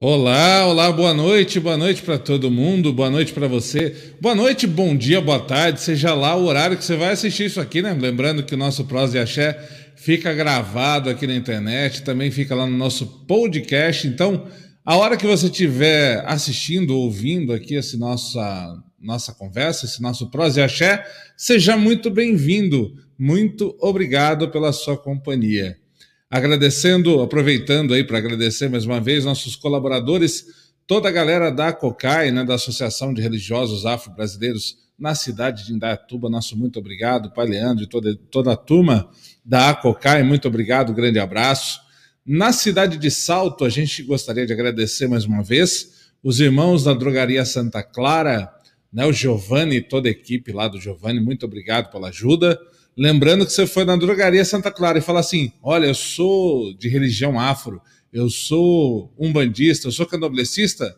Olá, olá, boa noite, boa noite para todo mundo, boa noite para você, boa noite, bom dia, boa tarde, seja lá o horário que você vai assistir isso aqui, né? Lembrando que o nosso Prós e Axé fica gravado aqui na internet, também fica lá no nosso podcast, então a hora que você estiver assistindo, ouvindo aqui essa nossa, nossa conversa, esse nosso Prós e Axé, seja muito bem-vindo, muito obrigado pela sua companhia. Agradecendo, aproveitando aí para agradecer mais uma vez nossos colaboradores, toda a galera da COCAI, né, da Associação de Religiosos Afro-Brasileiros na cidade de Indaiatuba. Nosso muito obrigado, Pai Leandro e toda, toda a turma da COCAI, muito obrigado, grande abraço. Na cidade de Salto, a gente gostaria de agradecer mais uma vez os irmãos da Drogaria Santa Clara, né, o Giovanni e toda a equipe lá do Giovanni, muito obrigado pela ajuda. Lembrando que você foi na drogaria Santa Clara e fala assim: olha, eu sou de religião afro, eu sou um bandista, eu sou candomblessista,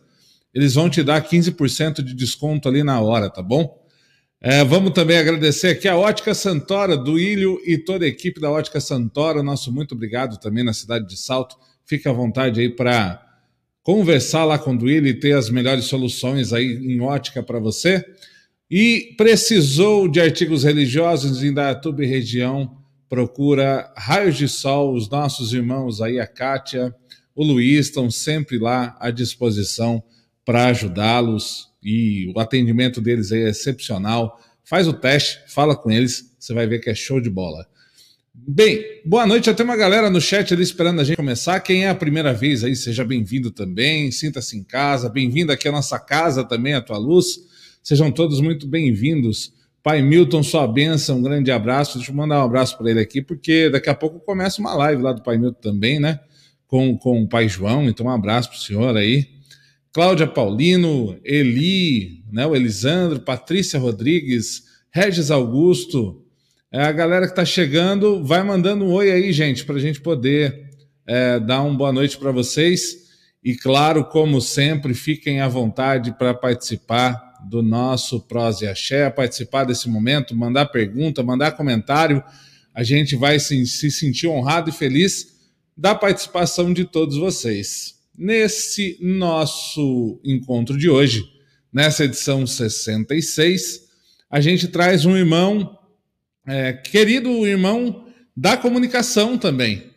eles vão te dar 15% de desconto ali na hora, tá bom? É, vamos também agradecer aqui a Ótica Santora, do Ilho e toda a equipe da Ótica Santora. Nosso muito obrigado também na cidade de Salto. Fique à vontade aí para conversar lá com o Duílio e ter as melhores soluções aí em ótica para você. E precisou de artigos religiosos em Dayatuba e região, procura Raios de Sol, os nossos irmãos aí, a Kátia, o Luiz, estão sempre lá à disposição para ajudá-los e o atendimento deles é excepcional. Faz o teste, fala com eles, você vai ver que é show de bola. Bem, boa noite. Já tem uma galera no chat ali esperando a gente começar. Quem é a primeira vez aí, seja bem-vindo também. Sinta-se em casa. Bem-vindo aqui à nossa casa também, a tua luz. Sejam todos muito bem-vindos. Pai Milton, sua benção, um grande abraço. Deixa eu mandar um abraço para ele aqui, porque daqui a pouco começa uma live lá do Pai Milton também, né? Com, com o Pai João. Então, um abraço para o senhor aí. Cláudia Paulino, Eli, né, o Elisandro, Patrícia Rodrigues, Regis Augusto. É, a galera que está chegando, vai mandando um oi aí, gente, para a gente poder é, dar uma boa noite para vocês. E claro, como sempre, fiquem à vontade para participar do nosso Prós e Axé, participar desse momento, mandar pergunta, mandar comentário. A gente vai se, se sentir honrado e feliz da participação de todos vocês. Nesse nosso encontro de hoje, nessa edição 66, a gente traz um irmão, é, querido irmão da comunicação também.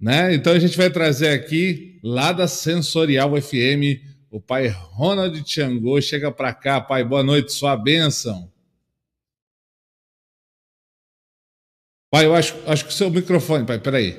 Né? Então a gente vai trazer aqui, lá da Sensorial FM, o pai Ronald Tiangô chega para cá, pai. Boa noite, sua bênção. Pai, eu acho, acho que o seu microfone, pai, peraí.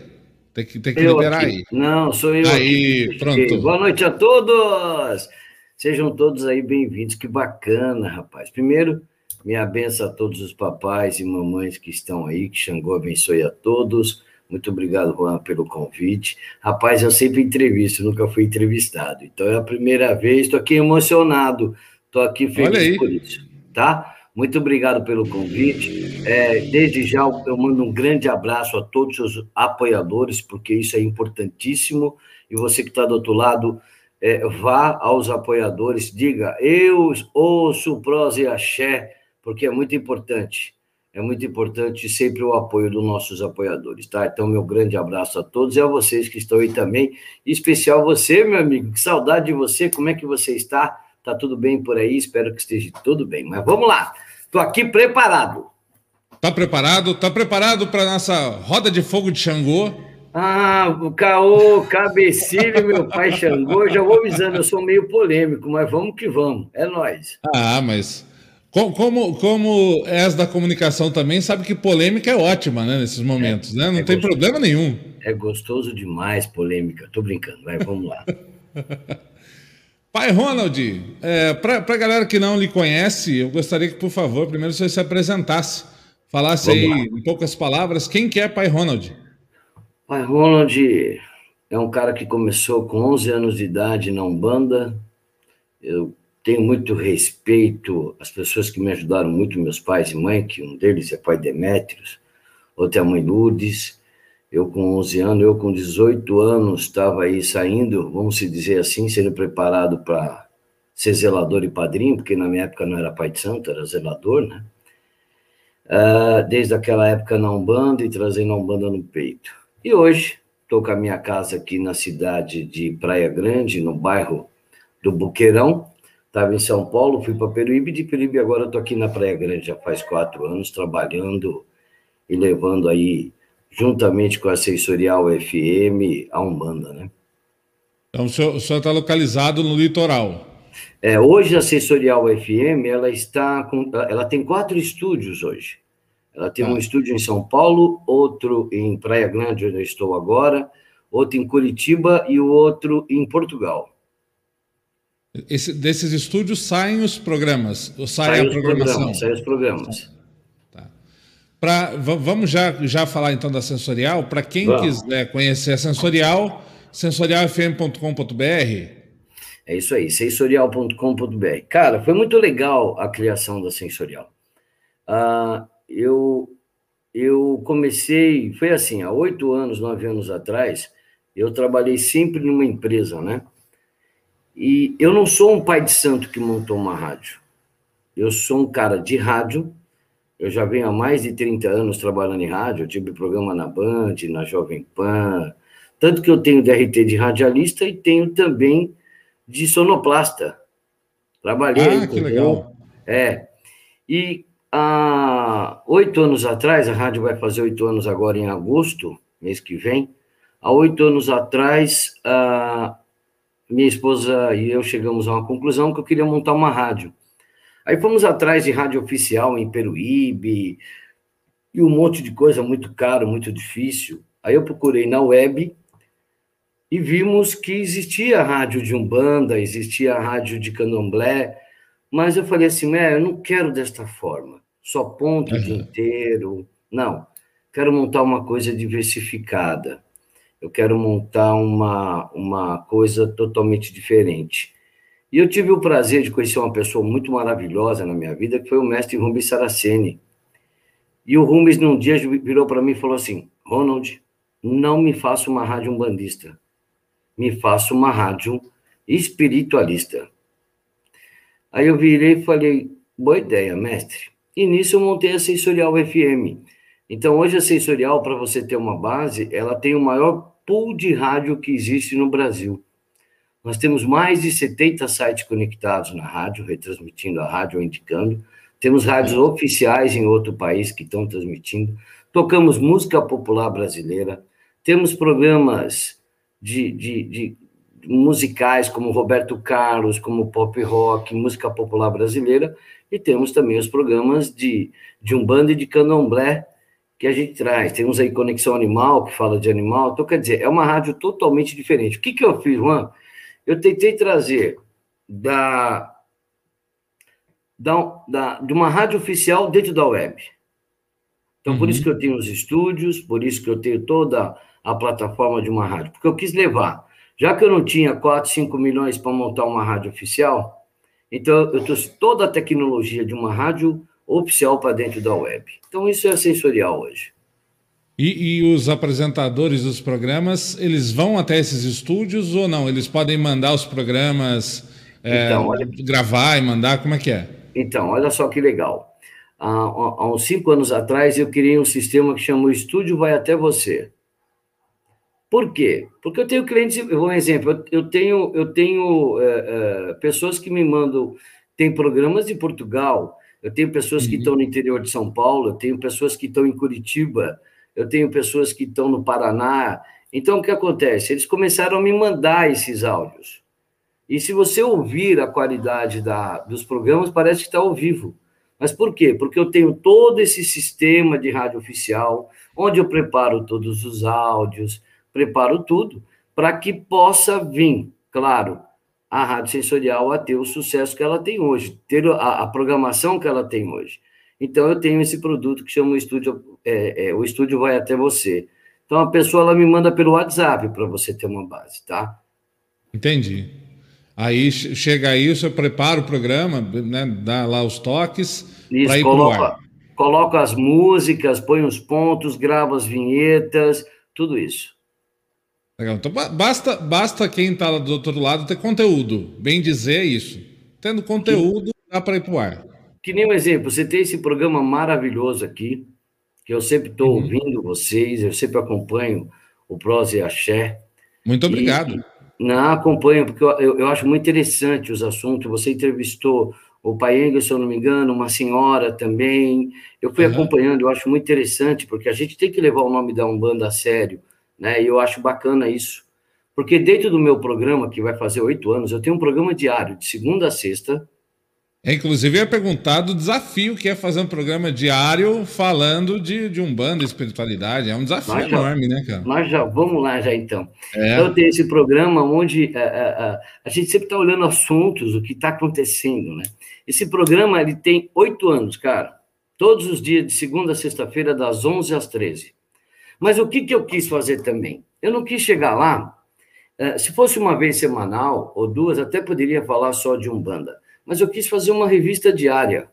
Tem que, tem que liberar aqui. aí. Não, sou eu. Aí, aqui. pronto. Boa noite a todos. Sejam todos aí bem-vindos. Que bacana, rapaz. Primeiro, minha benção a todos os papais e mamães que estão aí. Que Xangô abençoe a todos. Muito obrigado, Juan, pelo convite. Rapaz, eu sempre entrevisto, nunca fui entrevistado. Então é a primeira vez, estou aqui emocionado, estou aqui feliz por isso, tá? Muito obrigado pelo convite. É, desde já eu mando um grande abraço a todos os apoiadores, porque isso é importantíssimo. E você que está do outro lado, é, vá aos apoiadores, diga, eu ouço prós e axé, porque é muito importante é muito importante sempre o apoio dos nossos apoiadores, tá? Então, meu grande abraço a todos e a vocês que estão aí também, em especial você, meu amigo, que saudade de você, como é que você está? Tá tudo bem por aí? Espero que esteja tudo bem, mas vamos lá, estou aqui preparado. Tá preparado? Tá preparado para nossa roda de fogo de Xangô? Ah, o Caô, Cabecilho, meu pai Xangô, já vou avisando, eu sou meio polêmico, mas vamos que vamos, é nós. Ah, mas como, como és da comunicação também, sabe que polêmica é ótima, né, nesses momentos, é, né? Não é tem gostoso, problema nenhum. É gostoso demais polêmica. Tô brincando, vai, vamos lá. Pai Ronald, é, para a galera que não lhe conhece, eu gostaria que, por favor, primeiro você se apresentasse, falasse vamos aí lá. em poucas palavras, quem que é Pai Ronald? Pai Ronald é um cara que começou com 11 anos de idade na Umbanda. Eu tenho muito respeito às pessoas que me ajudaram muito, meus pais e mãe, que um deles é pai Demétrios, outro é a mãe Lourdes. Eu com 11 anos, eu com 18 anos estava aí saindo, vamos se dizer assim, sendo preparado para ser zelador e padrinho, porque na minha época não era pai de santo, era zelador, né? Uh, desde aquela época na Umbanda e trazendo a Umbanda no peito. E hoje estou com a minha casa aqui na cidade de Praia Grande, no bairro do Buqueirão. Estava em São Paulo, fui para Peruíbe, de Peruíbe agora estou aqui na Praia Grande já faz quatro anos, trabalhando e levando aí, juntamente com a Sensorial FM, a Umbanda, né? Então o senhor está localizado no litoral. É, hoje a Sensorial FM, ela está com, ela tem quatro estúdios hoje. Ela tem ah. um estúdio em São Paulo, outro em Praia Grande, onde eu estou agora, outro em Curitiba e o outro em Portugal. Esse, desses estúdios saem os programas, ou sai, sai a programação? Saem os programas. Tá. Pra, vamos já, já falar então da Sensorial. Para quem vamos. quiser conhecer a Sensorial, sensorialfm.com.br. É isso aí, sensorial.com.br. Cara, foi muito legal a criação da Sensorial. Uh, eu, eu comecei, foi assim, há oito anos, nove anos atrás, eu trabalhei sempre numa empresa, né? E eu não sou um pai de santo que montou uma rádio. Eu sou um cara de rádio. Eu já venho há mais de 30 anos trabalhando em rádio. Eu tive programa na Band, na Jovem Pan. Tanto que eu tenho DRT de radialista e tenho também de sonoplasta. Trabalhei. Ah, que legal. É. E há oito anos atrás, a rádio vai fazer oito anos agora em agosto, mês que vem. Há oito anos atrás, a minha esposa e eu chegamos a uma conclusão que eu queria montar uma rádio. Aí fomos atrás de rádio oficial em Peruíbe e um monte de coisa muito caro, muito difícil. Aí eu procurei na web e vimos que existia rádio de Umbanda, existia rádio de Candomblé, mas eu falei assim, eu não quero desta forma só ponto uhum. o dia inteiro. Não, quero montar uma coisa diversificada. Eu quero montar uma, uma coisa totalmente diferente. E eu tive o prazer de conhecer uma pessoa muito maravilhosa na minha vida, que foi o mestre Rubens Saraceni. E o Rubens, num dia, virou para mim e falou assim: Ronald, não me faça uma rádio umbandista, me faça uma rádio espiritualista. Aí eu virei e falei: boa ideia, mestre. E nisso eu montei a Sensorial FM. Então, hoje a Sensorial, para você ter uma base, ela tem o maior pool de rádio que existe no Brasil. Nós temos mais de 70 sites conectados na rádio, retransmitindo a rádio ou indicando. Temos rádios oficiais em outro país que estão transmitindo. Tocamos música popular brasileira. Temos programas de, de, de musicais como Roberto Carlos, como pop rock, música popular brasileira. E temos também os programas de, de Umbanda e de Candomblé que a gente traz. Temos aí Conexão Animal, que fala de animal. Então, quer dizer, é uma rádio totalmente diferente. O que, que eu fiz, Juan? Eu tentei trazer da, da, da, de uma rádio oficial dentro da web. Então, uhum. por isso que eu tenho os estúdios, por isso que eu tenho toda a plataforma de uma rádio. Porque eu quis levar. Já que eu não tinha 4, 5 milhões para montar uma rádio oficial, então, eu trouxe toda a tecnologia de uma rádio oficial para dentro da web. Então, isso é sensorial hoje. E, e, os apresentadores dos programas, eles vão até esses estúdios ou não? Eles podem mandar os programas, é, então, olha... gravar e mandar? Como é que é? Então, olha só que legal. Há, há uns cinco anos atrás, eu criei um sistema que chama o Estúdio Vai Até Você. Por quê? Porque eu tenho clientes, eu vou um exemplo, eu tenho, eu tenho é, é, pessoas que me mandam, tem programas de Portugal, eu tenho pessoas uhum. que estão no interior de São Paulo, eu tenho pessoas que estão em Curitiba, eu tenho pessoas que estão no Paraná. Então, o que acontece? Eles começaram a me mandar esses áudios. E se você ouvir a qualidade da, dos programas, parece que está ao vivo. Mas por quê? Porque eu tenho todo esse sistema de rádio oficial, onde eu preparo todos os áudios, preparo tudo para que possa vir, claro, a rádio sensorial a ter o sucesso que ela tem hoje, ter a, a programação que ela tem hoje. Então, eu tenho esse produto que chama o Estúdio, é, é, o Estúdio Vai Até Você. Então, a pessoa ela me manda pelo WhatsApp para você ter uma base, tá? Entendi. Aí chega aí, você prepara o programa, né, dá lá os toques para ir coloca, coloca as músicas, põe os pontos, grava as vinhetas, tudo isso. Legal. Então basta, basta quem está do outro lado ter conteúdo. Bem dizer é isso. Tendo conteúdo, dá para ir para o ar. Que nem um exemplo, você tem esse programa maravilhoso aqui, que eu sempre estou uhum. ouvindo vocês, eu sempre acompanho o Prose Axé. Muito obrigado. E, não, acompanho, porque eu, eu, eu, acho muito interessante os assuntos. Você entrevistou o Paenga, se eu não me engano, uma senhora também. Eu fui uhum. acompanhando, eu acho muito interessante, porque a gente tem que levar o nome da Umbanda a sério, né? E eu acho bacana isso. Porque dentro do meu programa, que vai fazer oito anos, eu tenho um programa diário, de segunda a sexta, é, inclusive, eu ia perguntar do desafio que é fazer um programa diário falando de, de um bando de espiritualidade. É um desafio já, enorme, né, cara? Nós já, vamos lá já então. É. Então, tem esse programa onde a, a, a, a gente sempre está olhando assuntos, o que está acontecendo, né? Esse programa, ele tem oito anos, cara. Todos os dias, de segunda a sexta-feira, das 11 às 13. Mas o que, que eu quis fazer também? Eu não quis chegar lá, eh, se fosse uma vez semanal, ou duas, até poderia falar só de Umbanda mas eu quis fazer uma revista diária,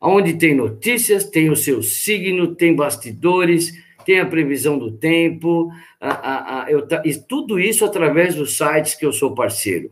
onde tem notícias, tem o seu signo, tem bastidores, tem a previsão do tempo, e tudo isso através dos sites que eu sou parceiro.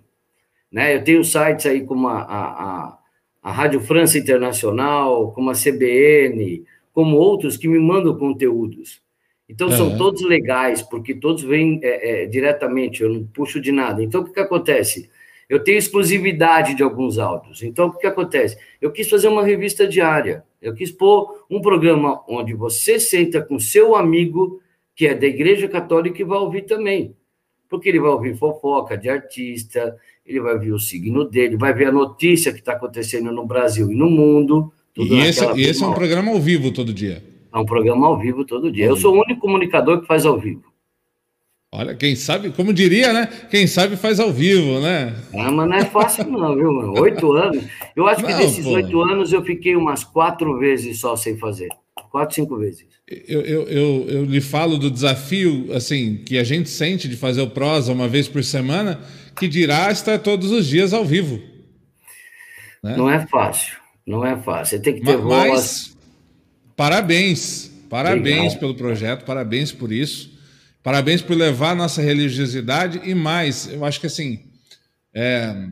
Né? Eu tenho sites aí como a, a, a Rádio França Internacional, como a CBN, como outros que me mandam conteúdos. Então, são todos legais, porque todos vêm é, é, diretamente, eu não puxo de nada. Então, o que, que acontece? Eu tenho exclusividade de alguns áudios. Então, o que acontece? Eu quis fazer uma revista diária. Eu quis pôr um programa onde você senta com seu amigo, que é da Igreja Católica, e vai ouvir também. Porque ele vai ouvir fofoca de artista, ele vai ver o signo dele, vai ver a notícia que está acontecendo no Brasil e no mundo. E esse, esse é um programa ao vivo todo dia. É um programa ao vivo todo dia. Eu sou o único comunicador que faz ao vivo. Olha, quem sabe, como diria, né? Quem sabe faz ao vivo, né? Ah, mas não é fácil, não, viu, mano? Oito anos. Eu acho que não, desses oito anos eu fiquei umas quatro vezes só sem fazer. Quatro, cinco vezes. Eu, eu, eu, eu lhe falo do desafio, assim, que a gente sente de fazer o prosa uma vez por semana, que dirá estar todos os dias ao vivo. Né? Não é fácil, não é fácil. Você tem que ter mas, voz. Parabéns, parabéns Legal. pelo projeto, parabéns por isso. Parabéns por levar a nossa religiosidade e mais. Eu acho que assim, é,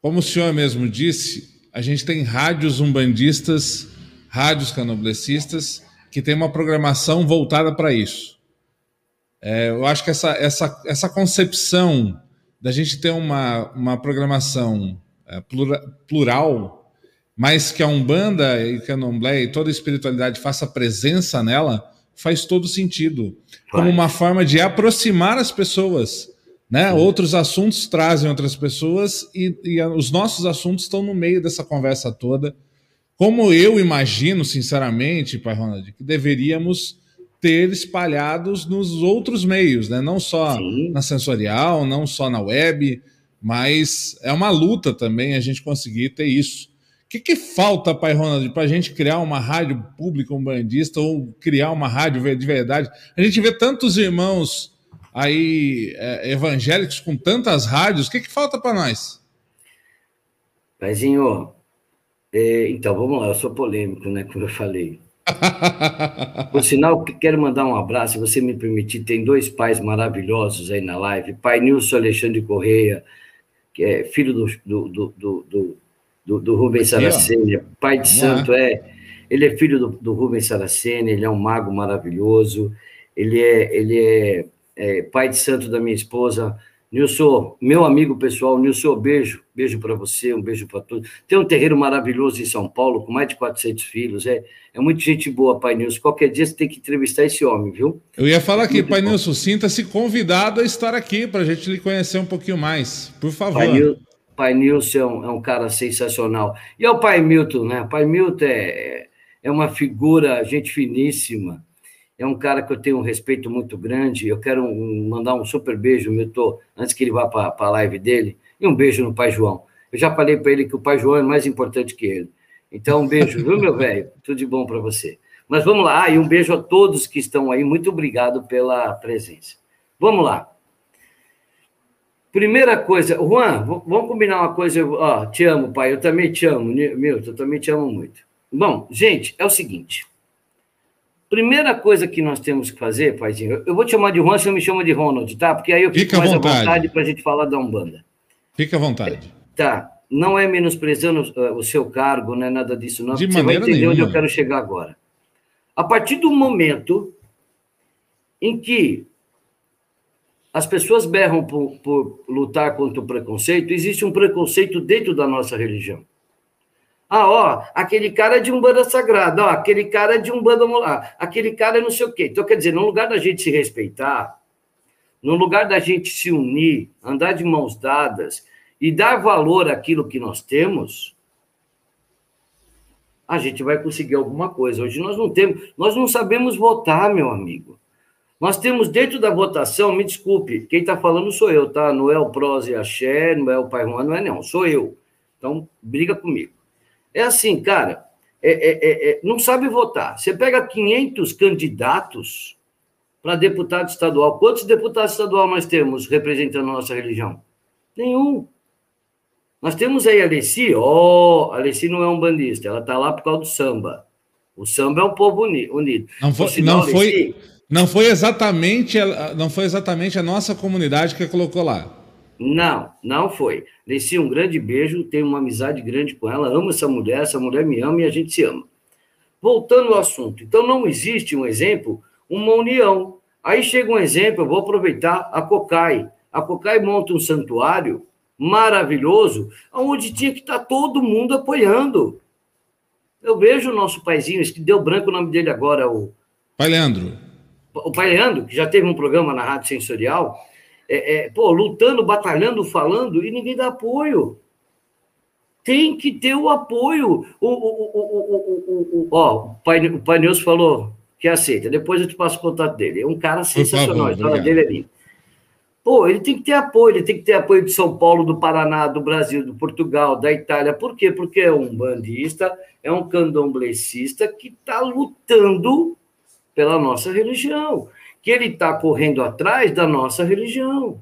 como o senhor mesmo disse, a gente tem rádios umbandistas, rádios canoblecistas, que tem uma programação voltada para isso. É, eu acho que essa, essa, essa concepção da gente ter uma, uma programação é, plura, plural, mas que a Umbanda e Candomblé e toda a espiritualidade faça presença nela, faz todo sentido. Como uma forma de aproximar as pessoas. Né? Outros assuntos trazem outras pessoas e, e, os nossos assuntos estão no meio dessa conversa toda. Como eu imagino, sinceramente, Pai Ronald, que deveríamos ter espalhados nos outros meios, né? não só Sim. na sensorial, não só na web, mas é uma luta também a gente conseguir ter isso que, que falta, Pai Ronald, para a gente criar uma rádio pública umbandista ou criar uma rádio de verdade? A gente vê tantos irmãos aí é, evangélicos com tantas rádios, o que, que falta para nós? Paizinho, é, então vamos lá, eu sou polêmico, né? Como eu falei. Por sinal, quero mandar um abraço, se você me permitir, tem dois pais maravilhosos aí na live. Pai Nilson Alexandre Correia, que é filho do, do, do, do do, do Rubens Saraceni, pai de santo, é. Ele é filho do, do Rubens Saraceni, ele é um mago maravilhoso, ele é, ele é, é pai de santo da minha esposa, Nilson, meu amigo pessoal, Nilson, beijo, beijo para você, um beijo para todos. Tem um terreiro maravilhoso em São Paulo, com mais de 400 filhos, é, é muito gente boa, Pai Nilson. Qualquer dia você tem que entrevistar esse homem, viu? Eu ia falar aqui, Pai Nilson, sinta-se convidado a estar aqui para a gente lhe conhecer um pouquinho mais, por favor. Pai Nilson, Pai Nilson é um, é um, cara sensacional. E é o Pai Milton, né? O Pai Milton é, é uma figura, gente finíssima. É um cara que eu tenho um respeito muito grande. Eu quero um, mandar um super beijo, Milton, antes que ele vá para a live dele. E um beijo no Pai João. Eu já falei para ele que o Pai João é mais importante que ele. Então, um beijo, viu, meu velho? Tudo de bom para você. Mas vamos lá, ah, e um beijo a todos que estão aí. Muito obrigado pela presença. Vamos lá. Primeira coisa, Juan, vamos combinar uma coisa. Ó, te amo, pai. Eu também te amo, Milton. Eu também te amo muito. Bom, gente, é o seguinte. Primeira coisa que nós temos que fazer, paizinho, eu vou te chamar de Juan, você me chama de Ronald, tá? Porque aí eu fico Fica mais à vontade, vontade para a gente falar da Umbanda. Fica à vontade. Tá. Não é menosprezando uh, o seu cargo, não é nada disso, não. De você vai entender nenhuma. onde eu quero chegar agora. A partir do momento em que as pessoas berram por, por, lutar contra o preconceito, existe um preconceito dentro da nossa religião. Ah, ó, aquele cara é de um banda sagrado, ó, aquele cara é de um banda molar, aquele cara é não sei o quê. Então, quer dizer, no lugar da gente se respeitar, no lugar da gente se unir, andar de mãos dadas e dar valor àquilo que nós temos, a gente vai conseguir alguma coisa. Hoje nós não temos, nós não sabemos votar, meu amigo. Nós temos dentro da votação, me desculpe, quem está falando sou eu, tá? Não é o Prose Axé, não é o Pai Juan, não é não, sou eu. Então, briga comigo. É assim, cara, é, é, é, é não sabe votar. Você pega 500 candidatos para deputado estadual. Quantos deputados estadual nós temos representando a nossa religião? Nenhum. Nós temos aí a Alessi, ó, oh, a Alessi não é um bandista, ela está lá por causa do samba. O samba é um povo unido. Não foi, sinal, não foi, não foi exatamente, não foi exatamente a nossa comunidade que colocou lá. Não, não foi. Alessi, um grande beijo, tenho uma amizade grande com ela, amo essa mulher, essa mulher me ama e a gente se ama. Voltando ao assunto, então não existe um exemplo, uma união. Aí chega um exemplo, eu vou aproveitar a Cocai. A Cocai monta um santuário maravilhoso, onde tinha que estar todo mundo apoiando. Eu vejo o nosso paizinho, que deu branco o nome dele agora, o. Pai Leandro. O Pai Leandro, que já teve um programa na Rádio Sensorial, é, é, pô, lutando, batalhando, falando, e ninguém dá apoio. Tem que ter o apoio. O, o, o, o, o, o, ó, o Pai, o Pai Neus falou que aceita. Depois eu te passo o contato dele. É um cara sensacional, a história dele é linda. Pô, ele tem que ter apoio, ele tem que ter apoio de São Paulo, do Paraná, do Brasil, do Portugal, da Itália. Por quê? Porque é um bandista, é um candomblessista que está lutando pela nossa religião, que ele está correndo atrás da nossa religião.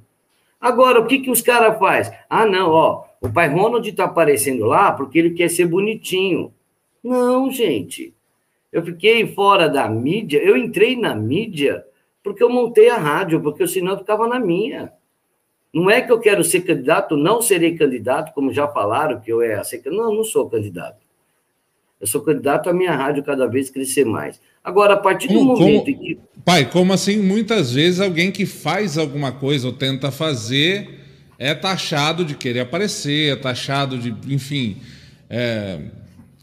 Agora, o que, que os caras fazem? Ah, não, ó, o pai Ronald está aparecendo lá porque ele quer ser bonitinho. Não, gente. Eu fiquei fora da mídia, eu entrei na mídia porque eu montei a rádio, porque senão eu ficava na minha. Não é que eu quero ser candidato, não serei candidato, como já falaram que eu é ser Não, não sou candidato. Eu sou candidato a minha rádio cada vez crescer mais. Agora, a partir do momento como, que. Pai, como assim? Muitas vezes alguém que faz alguma coisa ou tenta fazer é taxado de querer aparecer, é taxado de, enfim, é,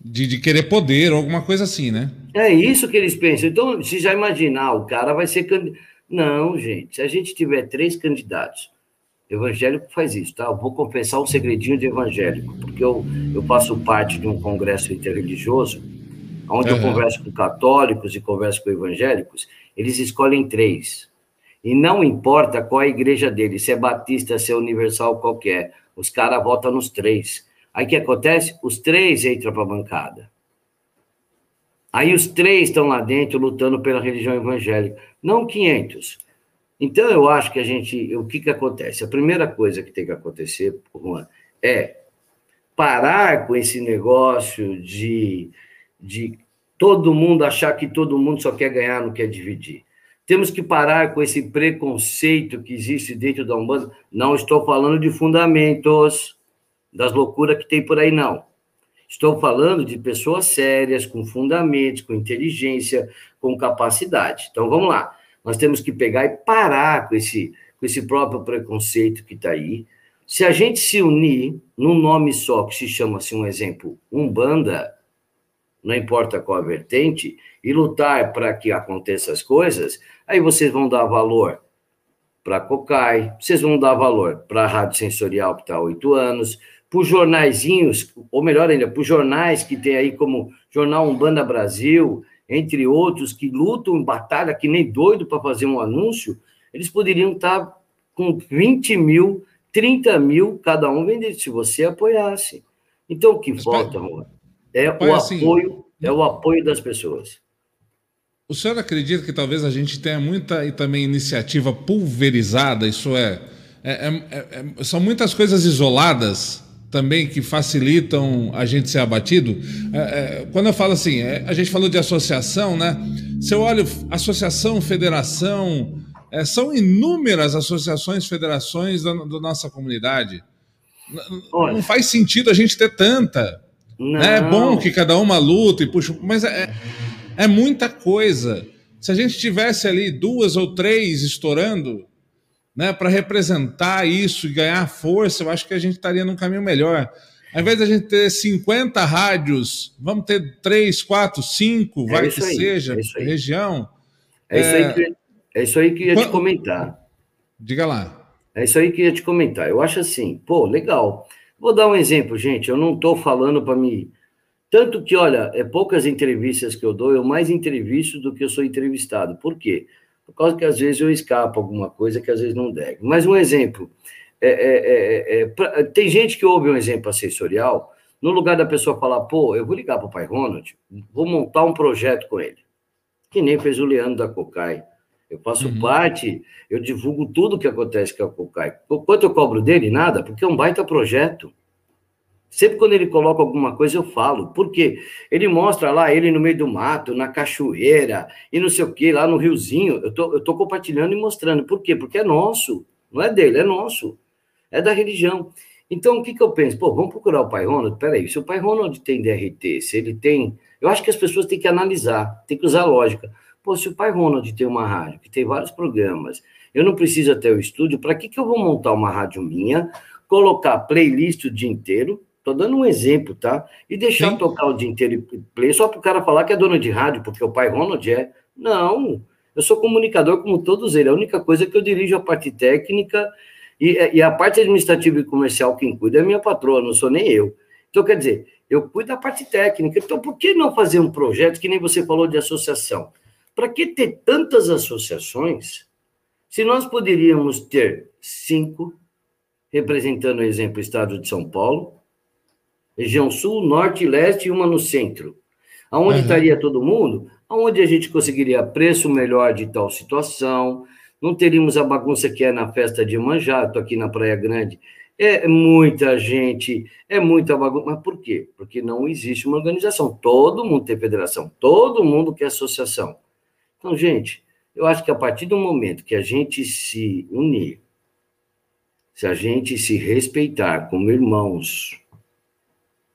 de, de querer poder ou alguma coisa assim, né? É isso que eles pensam. Então, se já imaginar, o cara vai ser candidato. Não, gente, se a gente tiver três candidatos, evangélico faz isso, tá? Eu vou confessar um segredinho de evangélico, porque eu, eu faço parte de um congresso interreligioso, onde uhum. eu converso com católicos e converso com evangélicos, eles escolhem três. E não importa qual é a igreja deles, se é batista, se é universal, qualquer, os caras votam nos três. Aí o que acontece? Os três entram para a bancada. Aí os três estão lá dentro lutando pela religião evangélica, não 500. Então eu acho que a gente, o que que acontece? A primeira coisa que tem que acontecer, Juan, é parar com esse negócio de, de todo mundo achar que todo mundo só quer ganhar, não quer dividir. Temos que parar com esse preconceito que existe dentro da Umbanda. Não estou falando de fundamentos das loucuras que tem por aí, não. Estou falando de pessoas sérias, com fundamentos, com inteligência, com capacidade. Então, vamos lá. Nós temos que pegar e parar com esse, com esse próprio preconceito que está aí. Se a gente se unir num nome só, que se chama, assim, um exemplo, Umbanda, não importa qual a vertente, e lutar para que aconteçam as coisas, aí vocês vão dar valor para a COCAI, vocês vão dar valor para a Rádio Sensorial, que está há oito anos, para os jornaizinhos, ou melhor ainda, para os jornais que tem aí como Jornal Umbanda Brasil, entre outros, que lutam em batalha que nem doido para fazer um anúncio, eles poderiam estar tá com 20 mil, 30 mil cada um vendendo, se você apoiasse. Então, o que Mas, falta, pai, é pai, o assim, apoio, é o apoio das pessoas. O senhor acredita que talvez a gente tenha muita e também iniciativa pulverizada, isso é, é, é, é são muitas coisas isoladas também que facilitam a gente ser abatido. É, é, quando eu falo assim, é, a gente falou de associação, né? Se eu olho associação, federação, é, são inúmeras associações, federações da, da nossa comunidade. Olha, não faz sentido a gente ter tanta. Né? É bom que cada uma luta e puxa, mas é, é muita coisa. Se a gente tivesse ali duas ou três estourando, né, para representar isso e ganhar força, eu acho que a gente estaria num caminho melhor. Ao invés da gente ter 50 rádios, vamos ter 3, 4, 5, vai que aí, seja, é região. É, isso aí que, é isso aí que eu ia te comentar. Diga lá. É isso aí que eu ia te comentar. Eu acho assim, pô, legal. Vou dar um exemplo, gente. Eu não estou falando para me. Tanto que, olha, é poucas entrevistas que eu dou, eu mais entrevisto do que eu sou entrevistado. Por quê? Por causa que às vezes eu escapo alguma coisa que às vezes não deve. Mas um exemplo. É, é, é, é pra, tem gente que ouve um exemplo assessorial, no lugar da pessoa falar, pô, eu vou ligar para o pai Ronald, vou montar um projeto com ele. Que nem fez o Leandro da Cocai. Eu faço uhum. parte, eu divulgo tudo o que acontece com a Cocai. Quanto eu cobro dele? Nada, porque é um baita projeto. Sempre quando ele coloca alguma coisa, eu falo. Por quê? Ele mostra lá, ele no meio do mato, na cachoeira, e não sei o quê, lá no riozinho. Eu tô, eu tô compartilhando e mostrando. Por quê? Porque é nosso. Não é dele, é nosso. É da religião. Então, o que, que eu penso? Pô, vamos procurar o pai Ronald? Peraí, se o pai Ronald tem DRT, se ele tem. Eu acho que as pessoas têm que analisar, têm que usar lógica. Pô, se o pai Ronald tem uma rádio, que tem vários programas, eu não preciso até o estúdio, para que, que eu vou montar uma rádio minha, colocar playlist o dia inteiro, Estou dando um exemplo, tá? E deixar Sim. tocar o dia inteiro e play só para o cara falar que é dono de rádio, porque o pai Ronald é. Não, eu sou comunicador como todos eles. A única coisa é que eu dirijo a parte técnica e, e a parte administrativa e comercial quem cuida é minha patroa, não sou nem eu. Então, quer dizer, eu cuido da parte técnica. Então, por que não fazer um projeto que nem você falou de associação? Para que ter tantas associações se nós poderíamos ter cinco, representando, o exemplo, o estado de São Paulo, região sul, norte e leste e uma no centro. Aonde uhum. estaria todo mundo? Aonde a gente conseguiria preço melhor de tal situação, não teríamos a bagunça que é na festa de Manjá, estou aqui na Praia Grande. É muita gente, é muita bagunça. Mas por quê? Porque não existe uma organização. Todo mundo tem federação, todo mundo quer associação. Então, gente, eu acho que a partir do momento que a gente se unir, se a gente se respeitar como irmãos,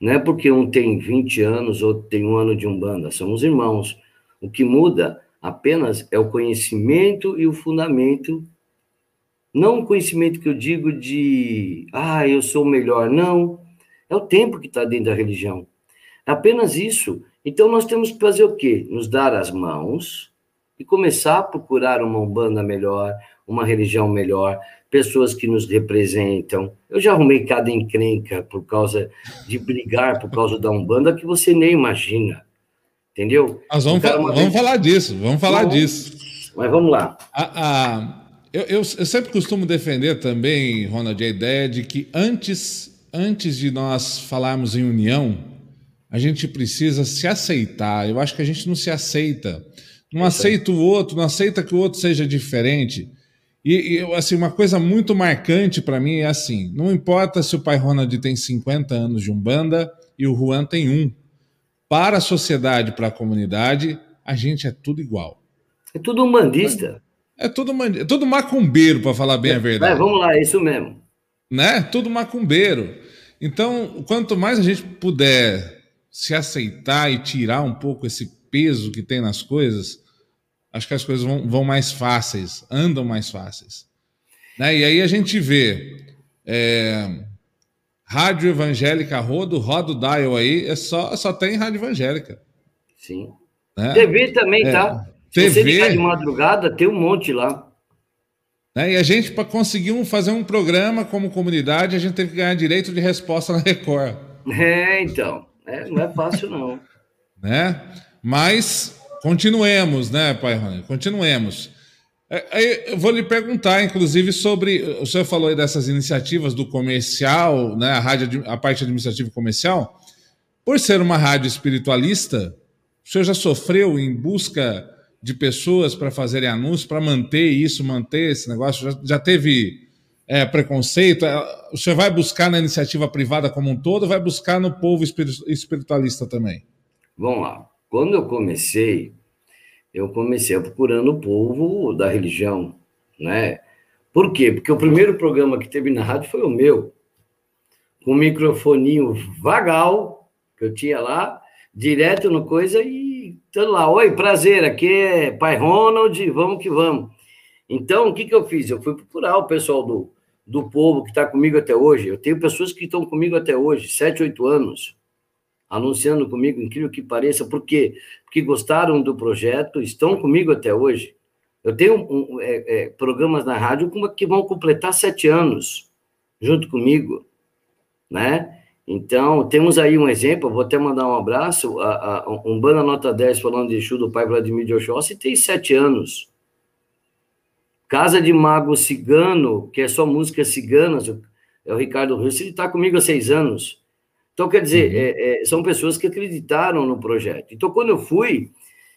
não é porque um tem 20 anos, outro tem um ano de umbanda, somos irmãos. O que muda apenas é o conhecimento e o fundamento. Não o conhecimento que eu digo de, ah, eu sou o melhor. Não. É o tempo que está dentro da religião. É apenas isso. Então nós temos que fazer o quê? Nos dar as mãos e começar a procurar uma umbanda melhor, uma religião melhor, pessoas que nos representam. Eu já arrumei cada encrenca por causa de brigar por causa da Umbanda que você nem imagina. Entendeu? Nós vamos, fa vamos vez... falar disso, vamos falar vamos... disso. Mas vamos lá. A, a, eu, eu, eu, sempre costumo defender também, Ronald, a ideia de que antes, antes de nós falarmos em união, a gente precisa se aceitar. Eu acho que a gente não se aceita. Não aceita o outro, não aceita que o outro seja diferente. E, e assim, uma coisa muito marcante para mim é assim: não importa se o pai Ronald tem 50 anos de Umbanda e o Juan tem um. Para a sociedade, para a comunidade, a gente é tudo igual. É tudo umbandista. É tudo, é tudo macumbeiro, para falar bem a verdade. É, vamos lá, é isso mesmo. Né? Tudo macumbeiro. Então, quanto mais a gente puder se aceitar e tirar um pouco esse peso que tem nas coisas, acho que as coisas vão, vão mais fáceis, andam mais fáceis. Né? E aí a gente vê é, rádio evangélica rodo, roda o dial aí, é só, só tem rádio evangélica. Sim. Né? TV também, é, tá? Se TV, você ligar de madrugada, tem um monte lá. Né? E a gente, para conseguir um, fazer um programa como comunidade, a gente teve que ganhar direito de resposta na Record. É, então. É, não é fácil, não. né? Mas Continuemos, né, Pai Rony? Continuemos. É, eu vou lhe perguntar, inclusive, sobre. O senhor falou aí dessas iniciativas do comercial, né, a, rádio, a parte administrativa comercial. Por ser uma rádio espiritualista, o senhor já sofreu em busca de pessoas para fazerem anúncios, para manter isso, manter esse negócio? Já, já teve é, preconceito? É, o senhor vai buscar na iniciativa privada como um todo ou vai buscar no povo espiritualista também? Vamos lá. Quando eu comecei, eu comecei procurando o povo da religião, né? Por quê? Porque o primeiro programa que teve na rádio foi o meu, com um microfoninho vagal, que eu tinha lá, direto no coisa, e Então lá, oi, prazer, aqui é Pai Ronald, vamos que vamos. Então, o que, que eu fiz? Eu fui procurar o pessoal do, do povo que está comigo até hoje. Eu tenho pessoas que estão comigo até hoje, sete, oito anos, anunciando comigo, incrível que pareça, por quê? Porque gostaram do projeto, estão comigo até hoje. Eu tenho um, é, é, programas na rádio que vão completar sete anos junto comigo, né? Então, temos aí um exemplo, vou até mandar um abraço, a, a, um Banda Nota 10 falando de Exu do pai Vladimir de Oxóssi tem sete anos. Casa de Mago Cigano, que é só música ciganas, é o Ricardo Russo, ele está comigo há seis anos. Então, quer dizer, uhum. é, é, são pessoas que acreditaram no projeto. Então, quando eu fui,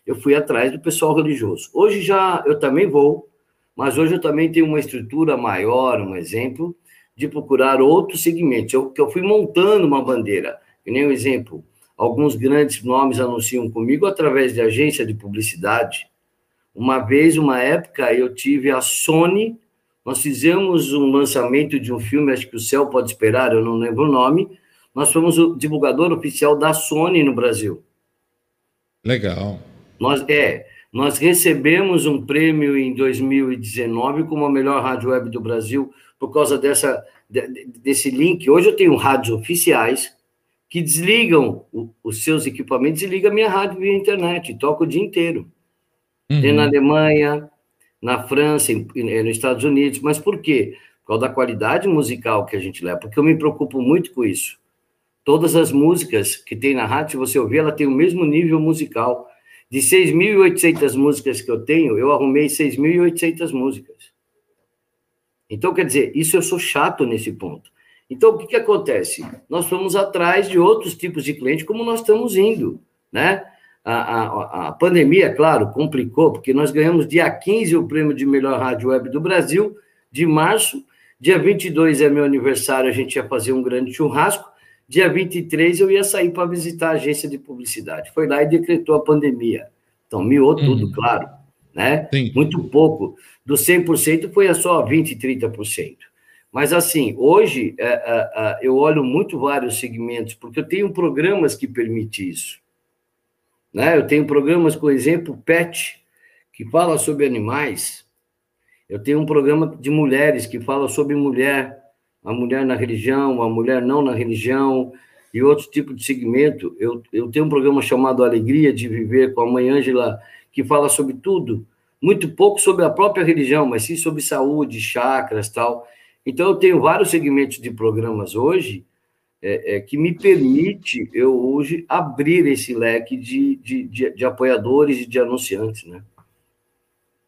eu fui atrás do pessoal religioso. Hoje já eu também vou, mas hoje eu também tenho uma estrutura maior, um exemplo, de procurar outros segmentos. Eu, que eu fui montando uma bandeira. Que nem um exemplo, alguns grandes nomes anunciam comigo através de agência de publicidade. Uma vez, uma época, eu tive a Sony, nós fizemos um lançamento de um filme, acho que o Céu Pode Esperar, eu não lembro o nome, nós fomos o divulgador oficial da Sony no Brasil. Legal. Nós, é, nós recebemos um prêmio em 2019 como a melhor rádio web do Brasil por causa dessa, desse link. Hoje eu tenho rádios oficiais que desligam os seus equipamentos e ligam a minha rádio via internet, toca o dia inteiro. Uhum. Tem na Alemanha, na França, nos Estados Unidos. Mas por quê? Por causa da qualidade musical que a gente leva, porque eu me preocupo muito com isso. Todas as músicas que tem na rádio, se você ouvir, ela tem o mesmo nível musical. De 6.800 músicas que eu tenho, eu arrumei 6.800 músicas. Então, quer dizer, isso eu sou chato nesse ponto. Então, o que, que acontece? Nós fomos atrás de outros tipos de clientes, como nós estamos indo, né? A, a, a pandemia, claro, complicou, porque nós ganhamos dia 15 o prêmio de melhor rádio web do Brasil, de março. Dia 22 é meu aniversário, a gente ia fazer um grande churrasco. Dia 23 eu ia sair para visitar a agência de publicidade. Foi lá e decretou a pandemia. Então, miou tudo, uhum. claro. Né? Sim. Muito pouco. Do 100% foi só 20%, 30%. Mas, assim, hoje é, é, é, eu olho muito vários segmentos, porque eu tenho programas que permitem isso. Né? Eu tenho programas, por exemplo, PET, que fala sobre animais. Eu tenho um programa de mulheres que fala sobre mulher, a mulher na religião, a mulher não na religião e outro tipo de segmento. Eu, eu tenho um programa chamado Alegria de Viver com a mãe Ângela, que fala sobre tudo, muito pouco sobre a própria religião, mas sim sobre saúde, chakras tal. Então, eu tenho vários segmentos de programas hoje é, é, que me permite eu hoje abrir esse leque de, de, de, de apoiadores e de anunciantes, né?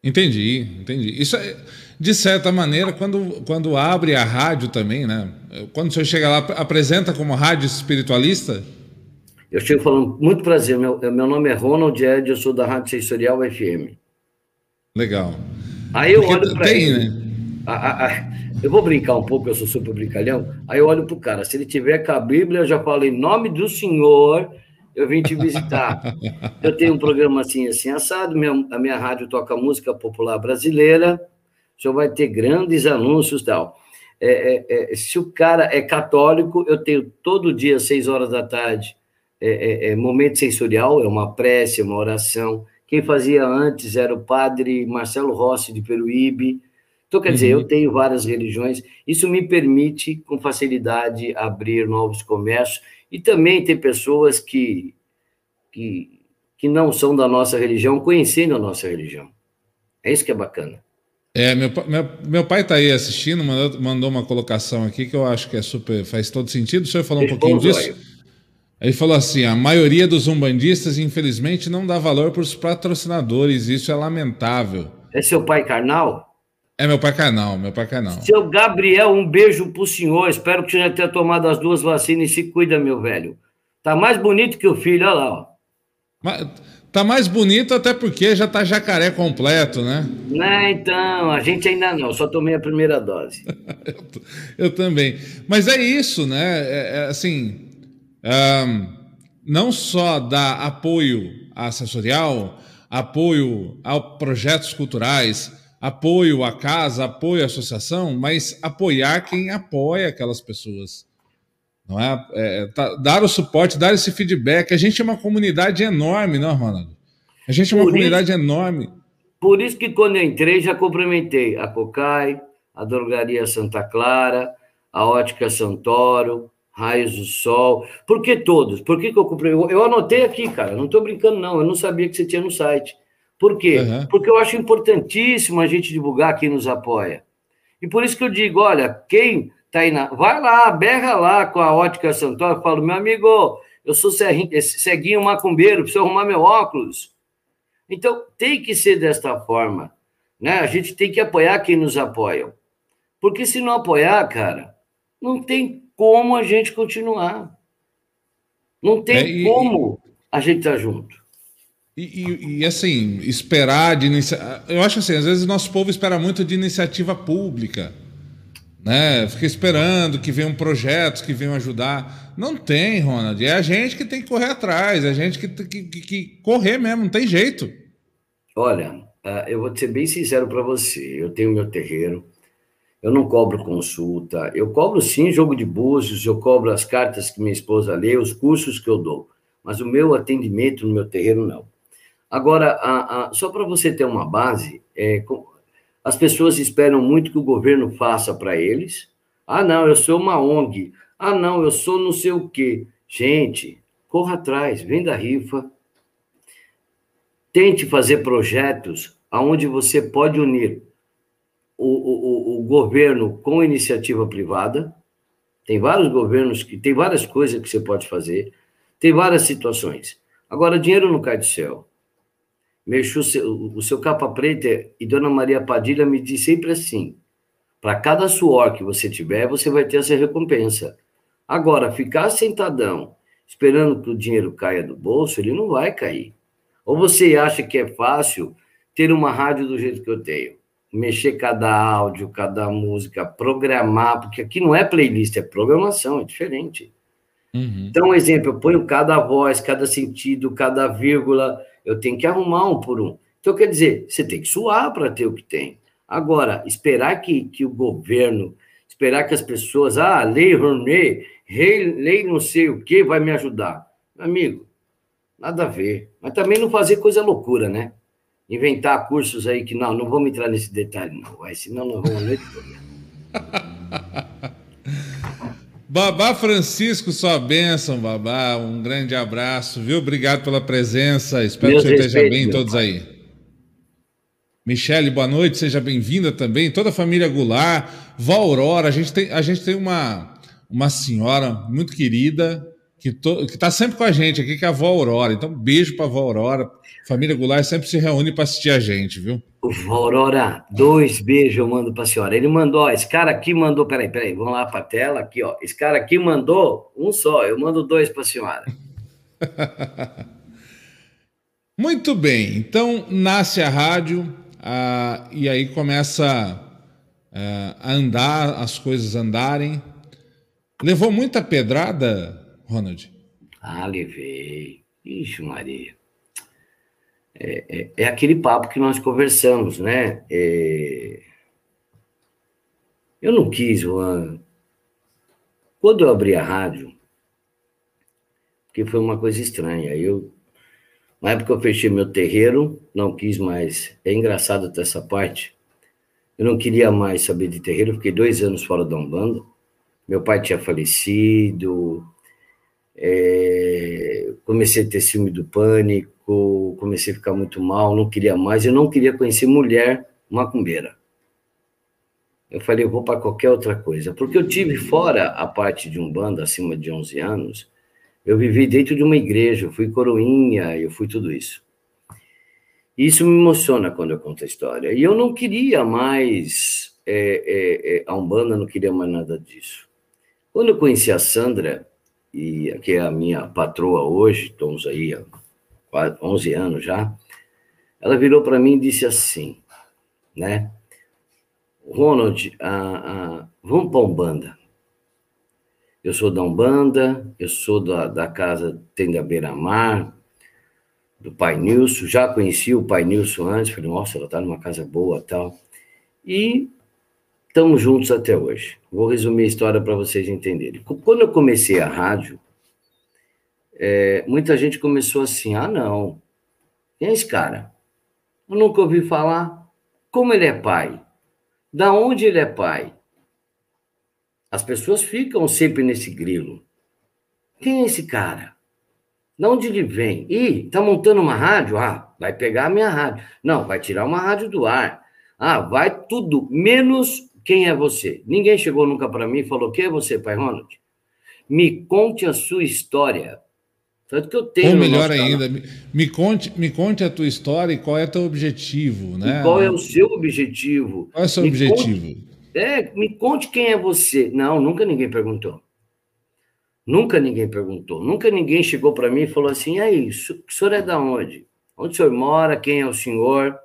Entendi, entendi. Isso é, de certa maneira, quando, quando abre a rádio também, né? Quando você chega lá, apresenta como rádio espiritualista? Eu chego falando, muito prazer, meu, meu nome é Ronald Ed, eu sou da Rádio Sensorial FM. Legal. Aí eu Porque olho para ele. Né? A, a, a, eu vou brincar um pouco, eu sou super brincalhão. Aí eu olho para o cara, se ele tiver com a Bíblia, eu já falo, em nome do Senhor, eu vim te visitar. eu tenho um programa assim, assim, assado, minha, a minha rádio toca música popular brasileira, o senhor vai ter grandes anúncios e tal. É, é, é, se o cara é católico, eu tenho todo dia, seis horas da tarde, é, é, é, momento sensorial, é uma prece, uma oração. Quem fazia antes era o padre Marcelo Rossi, de Peruíbe. Então, quer uhum. dizer, eu uhum. tenho várias religiões, isso me permite, com facilidade, abrir novos comércios e também ter pessoas que, que, que não são da nossa religião conhecendo a nossa religião. É isso que é bacana. É, meu, meu, meu pai está aí assistindo, mandou, mandou uma colocação aqui que eu acho que é super, faz todo sentido. O senhor falou um pouquinho disso. Ele falou assim: a maioria dos umbandistas, infelizmente, não dá valor para os patrocinadores, isso é lamentável. É seu pai carnal? É meu pai canal, meu pai canal. Seu Gabriel, um beijo pro senhor. Espero que você já tenha tomado as duas vacinas e se cuida, meu velho. Tá mais bonito que o filho, olha lá, ó. Mas, tá mais bonito até porque já tá jacaré completo, né? Não, então, a gente ainda não, só tomei a primeira dose. eu, eu, também. Mas é isso, né? É, é, assim, um, não só dar apoio assessorial, apoio a projetos culturais, apoio à casa, apoio à associação, mas apoiar quem apoia aquelas pessoas. Não é? é tá, dar o suporte, dar esse feedback. A gente é uma comunidade enorme, não, Ronaldo? A gente é uma por comunidade isso, enorme. Por isso que quando eu entrei, já cumprimentei a Cocai, a Drogaria Santa Clara, a Ótica Santoro, Raios do Sol. Por que todos? Por que, que eu comprei? Eu, eu anotei aqui, cara, não estou brincando, não. Eu não sabia que você tinha no site. Por quê? Uhum. Porque eu acho importantíssimo a gente divulgar quem nos apoia. E por isso que eu digo: olha, quem tá aí na. Vai lá, berra lá com a ótica Santoro, falo, meu amigo, eu sou ceguinho macumbeiro, preciso arrumar meu óculos. Então, tem que ser desta forma. Né? A gente tem que apoiar quem nos apoia. Porque se não apoiar, cara, não tem como a gente continuar. Não tem é, e, como a gente estar tá junto. E, e, e, assim, esperar de inicia... Eu acho assim, às vezes nosso povo espera muito de iniciativa pública. Né? Fica esperando que venham projetos que venham ajudar. Não tem, Ronald. É a gente que tem que correr atrás, é a gente que tem que, que, que, correr mesmo, não tem jeito. Olha, ah, eu vou ser bem sincero para você. Eu tenho meu terreiro, eu não cobro consulta, eu cobro sim jogo de búzios, eu cobro as cartas que minha esposa lê, os cursos que eu dou, mas o meu atendimento no meu terreiro não. Agora, a, a, só para você ter uma base, é, as pessoas esperam muito que o governo faça para eles. Ah, não, eu sou uma ONG. Ah, não, eu sou não sei o quê. Gente, corra atrás, vem da rifa. Tente fazer projetos onde você pode unir o, o, o governo com iniciativa privada. Tem vários governos que tem várias coisas que você pode fazer, tem várias situações. Agora, dinheiro não cai do céu. Mexu o seu capa preta e Dona Maria Padilha me diz sempre assim: para cada suor que você tiver, você vai ter essa recompensa. Agora, ficar sentadão, esperando que o dinheiro caia do bolso, ele não vai cair. Ou você acha que é fácil ter uma rádio do jeito que eu tenho? Mexer cada áudio, cada música, programar, porque aqui não é playlist, é programação, é diferente. Uhum. Então, exemplo, eu ponho cada voz, cada sentido, cada vírgula, eu tenho que arrumar um por um. Então, quer dizer, você tem que suar para ter o que tem. Agora, esperar que, que o governo, esperar que as pessoas, ah, lei Rouanet, lei não sei o que vai me ajudar. Amigo, nada a ver. Mas também não fazer coisa loucura, né? Inventar cursos aí que não, não vamos entrar nesse detalhe, não, vai, senão nós vamos a noite toda. Babá Francisco, sua bênção, Babá. Um grande abraço, viu? Obrigado pela presença. Espero Deus que você esteja bem, todos pai. aí. Michele, boa noite, seja bem-vinda também. Toda a família Goulart, Vó Aurora. A gente tem, a gente tem uma, uma senhora muito querida que está sempre com a gente aqui, que é a Vó Aurora. Então, beijo para a Vó Aurora. Família Goulart sempre se reúne para assistir a gente, viu? Aurora, dois beijos eu mando para a senhora. Ele mandou, ó, esse cara aqui mandou, peraí, peraí, vamos lá para a tela aqui, ó. Esse cara aqui mandou um só, eu mando dois para a senhora. Muito bem, então nasce a rádio ah, e aí começa ah, a andar, as coisas andarem. Levou muita pedrada, Ronald? Ah, levei. Ixi, Maria é, é, é, aquele papo que nós conversamos, né? É... Eu não quis, Juan. Quando eu abri a rádio, que foi uma coisa estranha, eu na época eu fechei meu terreiro, não quis mais. É engraçado até essa parte. Eu não queria mais saber de terreiro, fiquei dois anos fora da Umbanda. Meu pai tinha falecido, é, comecei a ter ciúme do pânico, comecei a ficar muito mal, não queria mais, eu não queria conhecer mulher macumbeira. Eu falei, eu vou para qualquer outra coisa, porque eu tive fora a parte de um bando acima de 11 anos, eu vivi dentro de uma igreja, eu fui coroinha, eu fui tudo isso. Isso me emociona quando eu conto a história. E eu não queria mais é, é, é, a Umbanda, não queria mais nada disso. Quando eu conheci a Sandra, e que é a minha patroa hoje, estamos aí há quase 11 anos já, ela virou para mim e disse assim, né? Ronald, vamos para Umbanda. Eu sou da Umbanda, eu sou da, da casa Tenda Beira-Mar, do Pai Nilson, já conheci o Pai Nilson antes, falei, nossa, ela está numa casa boa tal. E Estamos juntos até hoje. Vou resumir a história para vocês entenderem. Quando eu comecei a rádio, é, muita gente começou assim: ah, não, Quem é esse cara? Eu nunca ouvi falar. Como ele é pai? Da onde ele é pai? As pessoas ficam sempre nesse grilo. Quem é esse cara? De onde ele vem? Ih, tá montando uma rádio? Ah, vai pegar a minha rádio. Não, vai tirar uma rádio do ar. Ah, vai tudo, menos quem é você. Ninguém chegou nunca para mim e falou: quem é você, pai Ronald? Me conte a sua história. Tanto que eu tenho. Ou melhor ainda, me conte, me conte a tua história e qual é o teu objetivo, né? E qual é o seu objetivo? Qual é o seu me objetivo? Conte, é, me conte quem é você. Não, nunca ninguém perguntou. Nunca ninguém perguntou. Nunca ninguém chegou para mim e falou assim: aí, o senhor é da onde? Onde o senhor mora? Quem é o senhor?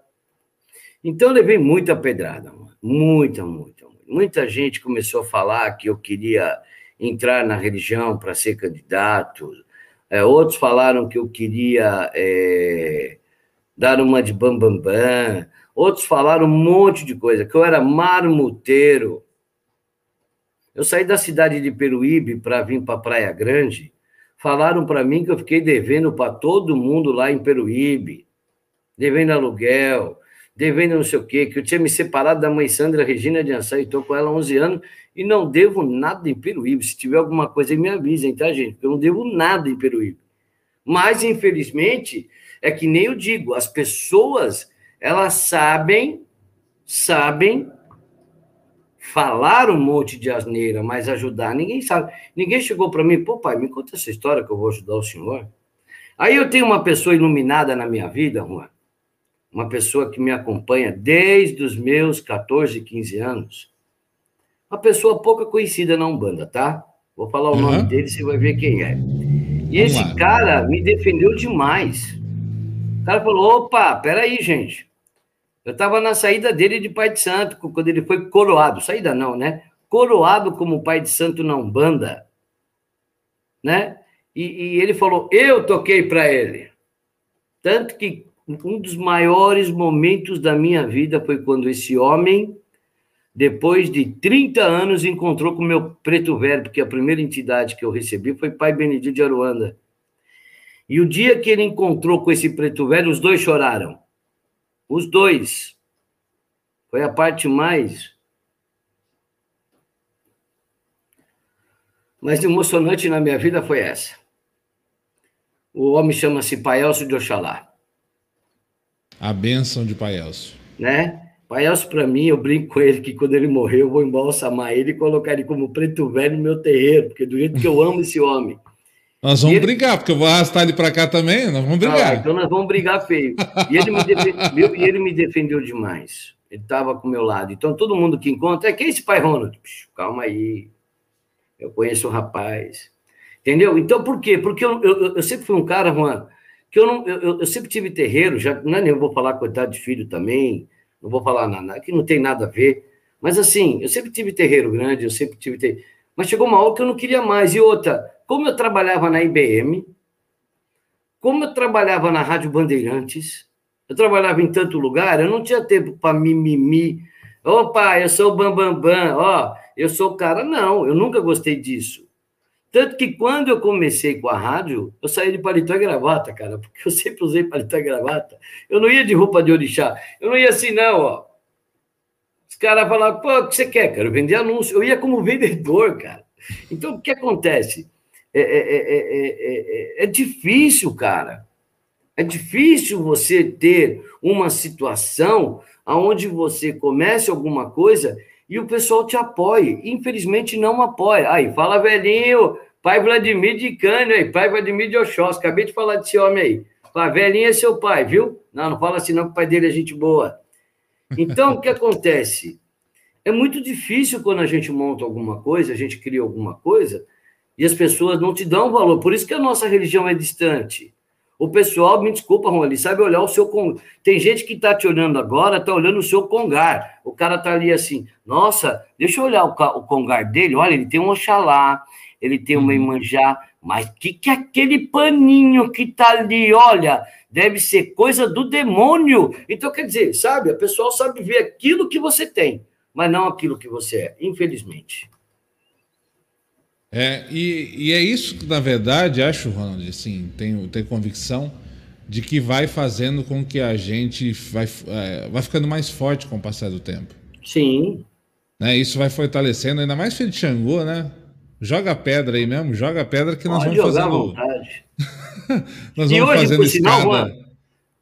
Então eu levei muita pedrada, muita, muita. Muita gente começou a falar que eu queria entrar na religião para ser candidato. É, outros falaram que eu queria é, dar uma de bambambam. Bam, bam. Outros falaram um monte de coisa, que eu era marmuteiro. Eu saí da cidade de Peruíbe para vir para Praia Grande. Falaram para mim que eu fiquei devendo para todo mundo lá em Peruíbe, devendo aluguel, devendo não sei o quê, que eu tinha me separado da mãe Sandra Regina de Ansá e estou com ela há 11 anos e não devo nada em Peruíbe. Se tiver alguma coisa, me avisem, tá, gente? Eu não devo nada em Peruíbe. Mas, infelizmente, é que nem eu digo, as pessoas, elas sabem, sabem falar um monte de asneira, mas ajudar, ninguém sabe. Ninguém chegou para mim, pô, pai, me conta essa história que eu vou ajudar o senhor. Aí eu tenho uma pessoa iluminada na minha vida, Juan, uma pessoa que me acompanha desde os meus 14, 15 anos, uma pessoa pouca conhecida na Umbanda, tá? Vou falar o uhum. nome dele, você vai ver quem é. E Vamos esse lá. cara me defendeu demais. O cara falou: opa, peraí, gente. Eu estava na saída dele de pai de santo, quando ele foi coroado. Saída não, né? Coroado como pai de santo na Umbanda. Né? E, e ele falou: eu toquei para ele. Tanto que um dos maiores momentos da minha vida foi quando esse homem, depois de 30 anos, encontrou com o meu preto velho, porque a primeira entidade que eu recebi foi Pai Benedito de Aruanda. E o dia que ele encontrou com esse preto velho, os dois choraram. Os dois. Foi a parte mais. mais emocionante na minha vida foi essa. O homem chama-se Pai Elcio de Oxalá. A bênção de Pai Elcio. Né? Pai Elcio, para mim, eu brinco com ele que quando ele morrer, eu vou embalsamar ele e colocar ele como preto velho no meu terreiro, porque do jeito que eu amo esse homem. Nós vamos ele... brigar, porque eu vou arrastar ele para cá também, nós vamos brigar. Ah, então nós vamos brigar feio. E ele me, defendeu, ele me defendeu demais. Ele estava com o meu lado. Então todo mundo que encontra, é quem é esse pai Ronald? Puxa, calma aí. Eu conheço o rapaz. Entendeu? Então por quê? Porque eu, eu, eu sempre fui um cara, Juan, que eu, não, eu, eu sempre tive terreiro, já não é nem eu vou falar coitado de filho também, não vou falar nada, que não tem nada a ver. Mas assim, eu sempre tive terreiro grande, eu sempre tive. Mas chegou uma hora que eu não queria mais. E outra, como eu trabalhava na IBM, como eu trabalhava na Rádio Bandeirantes, eu trabalhava em tanto lugar, eu não tinha tempo para mimimi. Opa, eu sou o Bambambam, bam, bam, ó, eu sou o cara. Não, eu nunca gostei disso. Tanto que quando eu comecei com a rádio, eu saí de paletó e gravata, cara, porque eu sempre usei paletó e gravata. Eu não ia de roupa de orixá. Eu não ia assim, não, ó. Os caras falavam, pô, o que você quer, cara? Eu vender anúncio. Eu ia como vendedor, cara. Então, o que acontece? É, é, é, é, difícil, cara. É difícil você ter uma situação onde você comece alguma coisa e o pessoal te apoie. Infelizmente, não apoia. Aí, fala velhinho, pai Vladimir de Cânio aí, pai Vladimir de Oxós. Acabei de falar desse homem aí. Fala, velhinho é seu pai, viu? Não, não fala assim não, que o pai dele é gente boa. Então, o que acontece? É muito difícil quando a gente monta alguma coisa, a gente cria alguma coisa, e as pessoas não te dão valor. Por isso que a nossa religião é distante. O pessoal, me desculpa, Rony, sabe olhar o seu. Tem gente que está te olhando agora, está olhando o seu congar. O cara está ali assim, nossa, deixa eu olhar o, o congar dele. Olha, ele tem um Oxalá, ele tem uma uhum. Imanjá, mas o que, que é aquele paninho que está ali? Olha, deve ser coisa do demônio. Então, quer dizer, sabe, a pessoa sabe ver aquilo que você tem, mas não aquilo que você é, infelizmente. É, e, e é isso que, na verdade, acho, Ronald, assim, tenho, tenho convicção de que vai fazendo com que a gente vai, é, vai ficando mais forte com o passar do tempo. Sim. Né? Isso vai fortalecendo, ainda mais filho de Xangô, né? Joga pedra aí mesmo, joga pedra que nós Pode vamos jogar à fazendo. vontade. nós E vamos hoje, fazendo por sinal. Juan,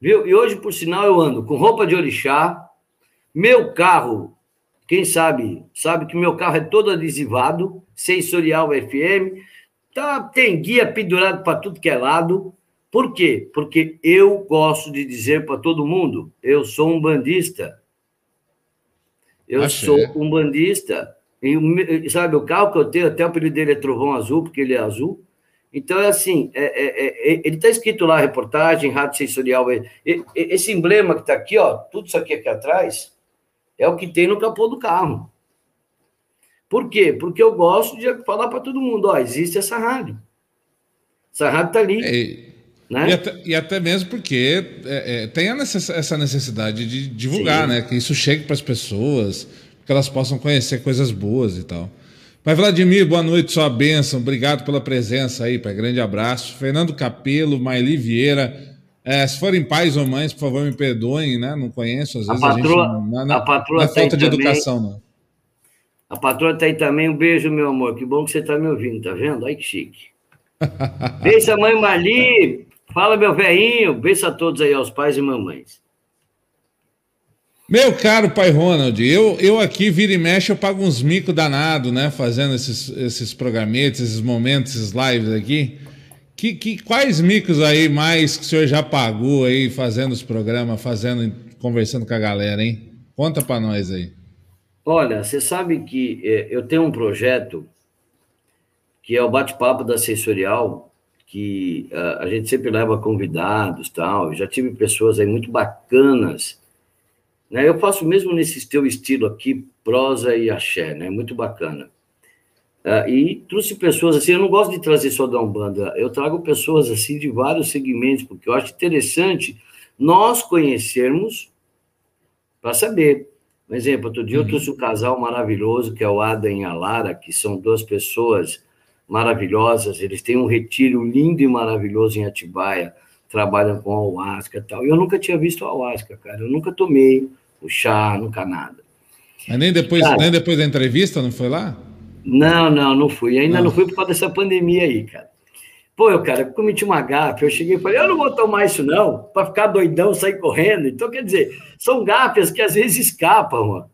Viu? E hoje, por sinal, eu ando com roupa de orixá, meu carro, quem sabe, sabe que meu carro é todo adesivado, sensorial FM, tá, tem guia pendurado para tudo que é lado. Por quê? Porque eu gosto de dizer para todo mundo, eu sou um bandista. Eu Axé. sou um bandista. E, sabe, o carro que eu tenho, até o apelido dele é Trovão Azul, porque ele é azul. Então, é assim, é- é- é- ele está escrito lá, reportagem, rádio sensorial. é- é- é- esse emblema que está aqui, ó, tudo isso aqui, aqui atrás, é o que tem no capô do carro. Por quê? Porque eu gosto de falar para todo mundo, ó, existe essa rádio. Essa rádio está ali, É, né? E até, e até mesmo porque é, é, tem necess- essa necessidade de divulgar, Sim. né? Que isso chegue para as pessoas, que elas possam conhecer coisas boas e tal. Mas, Vladimir, boa noite, sua bênção. Obrigado pela presença aí, pai. Grande abraço. Fernando Capelo, Maili Vieira. É, se forem pais ou mães, por favor, me perdoem, né? Não conheço, às A vezes patroa- a gente não, não, a patroa não é tá falta de também. educação, não. A patroa está aí também. Um beijo, meu amor. Que bom que você está me ouvindo, tá vendo? Ai, que chique. Beijo a mãe Marli. Fala, meu velhinho. Beijo a todos aí, aos pais e mamães. Meu caro pai Ronald, eu, eu aqui vira e mexe, eu pago uns mico danado, né? Fazendo esses, esses programetes, esses momentos, esses lives aqui. Que, que, quais micos aí mais que o senhor já pagou aí fazendo os programas, fazendo, conversando com a galera, hein? Conta pra nós aí. Olha, você sabe que eh, eu tenho um projeto que é o bate-papo da sensorial, que ah, a gente sempre leva convidados tal. Já tive pessoas aí muito bacanas. Né? Eu faço mesmo nesse teu estilo aqui, prosa e axé, né? Muito bacana. Ah, e trouxe pessoas assim, eu não gosto de trazer só da Umbanda, eu trago pessoas assim de vários segmentos, porque eu acho interessante nós conhecermos para saber. Por exemplo, outro dia eu trouxe um casal maravilhoso, que é o Adam e a Lara, que são duas pessoas maravilhosas, eles têm um retiro lindo e maravilhoso em Atibaia, trabalham com ayahuasca e tal. Eu nunca tinha visto ayahuasca, cara, eu nunca tomei o chá, nunca nada. Mas nem depois, Cara. nem depois da entrevista, não foi lá? Não, não, não fui. Ainda Não. não fui por causa dessa pandemia aí, cara. Pô, eu, cara, eu cometi uma gafe. Eu cheguei e falei, eu não vou tomar isso, não, para ficar doidão, sair correndo. Então, quer dizer, são gafes que às vezes escapam, mano.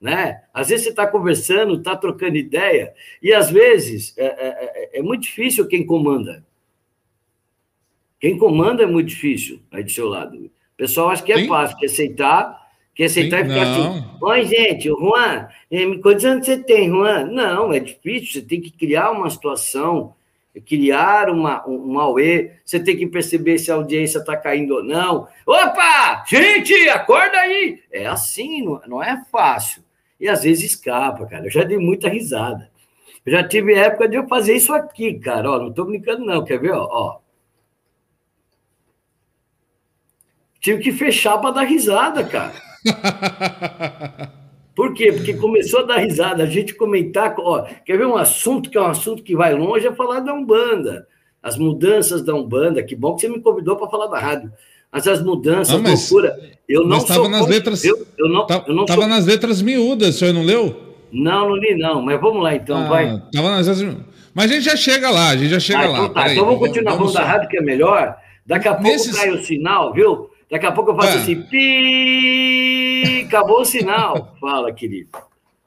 Né? Às vezes você está conversando, está trocando ideia, e às vezes é, é- é- é muito difícil quem comanda. Quem comanda é muito difícil aí do seu lado. O pessoal acha que é Sim. fácil, que aceitar, que aceitar Sim, e ficar não. assim. Oi, gente, Juan, eh, quantos anos você tem, Juan? Não, é difícil, você tem que criar uma situação, criar uma, um, um auê, você tem que perceber se a audiência está caindo ou não. Opa! Gente, acorda aí! É assim, não, não é fácil. E às vezes escapa, cara. Eu já dei muita risada. Eu já tive época de eu fazer isso aqui, cara. Ó, não estou brincando, não. Quer ver? Ó, ó. Tive que fechar para dar risada, cara. Por quê? Porque começou a dar risada, a gente comentar. Ó, quer ver um assunto que é um assunto que vai longe? É falar da Umbanda. As mudanças da Umbanda. Que bom que você me convidou para falar da rádio. Mas as mudanças, Ah, mas- loucura. Eu não mas sou. tava nas letras- Eu, eu não, Tá- eu não tava sou. nas letras miúdas, o senhor não leu? Não, não li, não. Mas vamos lá, então. Ah, vai. Tava nas letras Mas a gente já chega lá, a gente já chega Ah, lá. então tá. peraí, então vamos continuar vamos falando da rádio, que é melhor. Daqui a pouco Nesses- cai o sinal, viu? Daqui a pouco eu faço Ah. assim, pi, acabou o sinal. Fala, querido.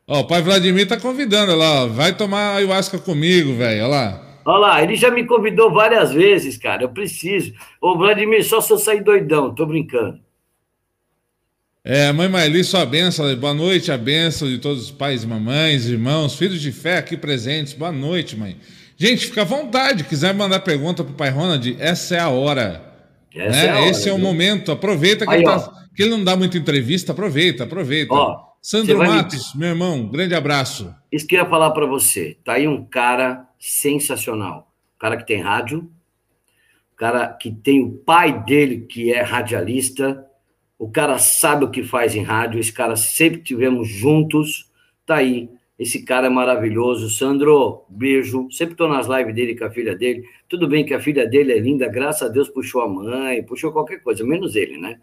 Ó, o pai Vladimir tá convidando, lá, ó, vai tomar ayahuasca comigo, velho, olha lá. Olha lá, ele já me convidou várias vezes, cara. Eu preciso. Ô, Vladimir, só se eu sair doidão, tô brincando. É, mãe Maeli, sua benção, boa noite, a benção de todos os pais mamães, irmãos, filhos de fé aqui presentes, boa noite, mãe. Gente, fica à vontade, quiser mandar pergunta pro pai Ronald, essa é a hora. Essa né? é hora, Esse é o viu? momento, aproveita que, Aí, ele, tá- que ele não dá muita entrevista, aproveita, aproveita. Ó, Sandro vai me- Matos, meu irmão, grande abraço. Isso que eu ia falar para você. Tá aí um cara sensacional. Um cara que tem rádio, um cara que tem o pai dele que é radialista, o cara sabe o que faz em rádio, esse cara sempre tivemos juntos. Tá aí Esse cara é maravilhoso. Sandro, beijo. Sempre estou nas lives dele com a filha dele. Tudo bem que a filha dele é linda, graças a Deus puxou a mãe, puxou qualquer coisa, menos ele, né?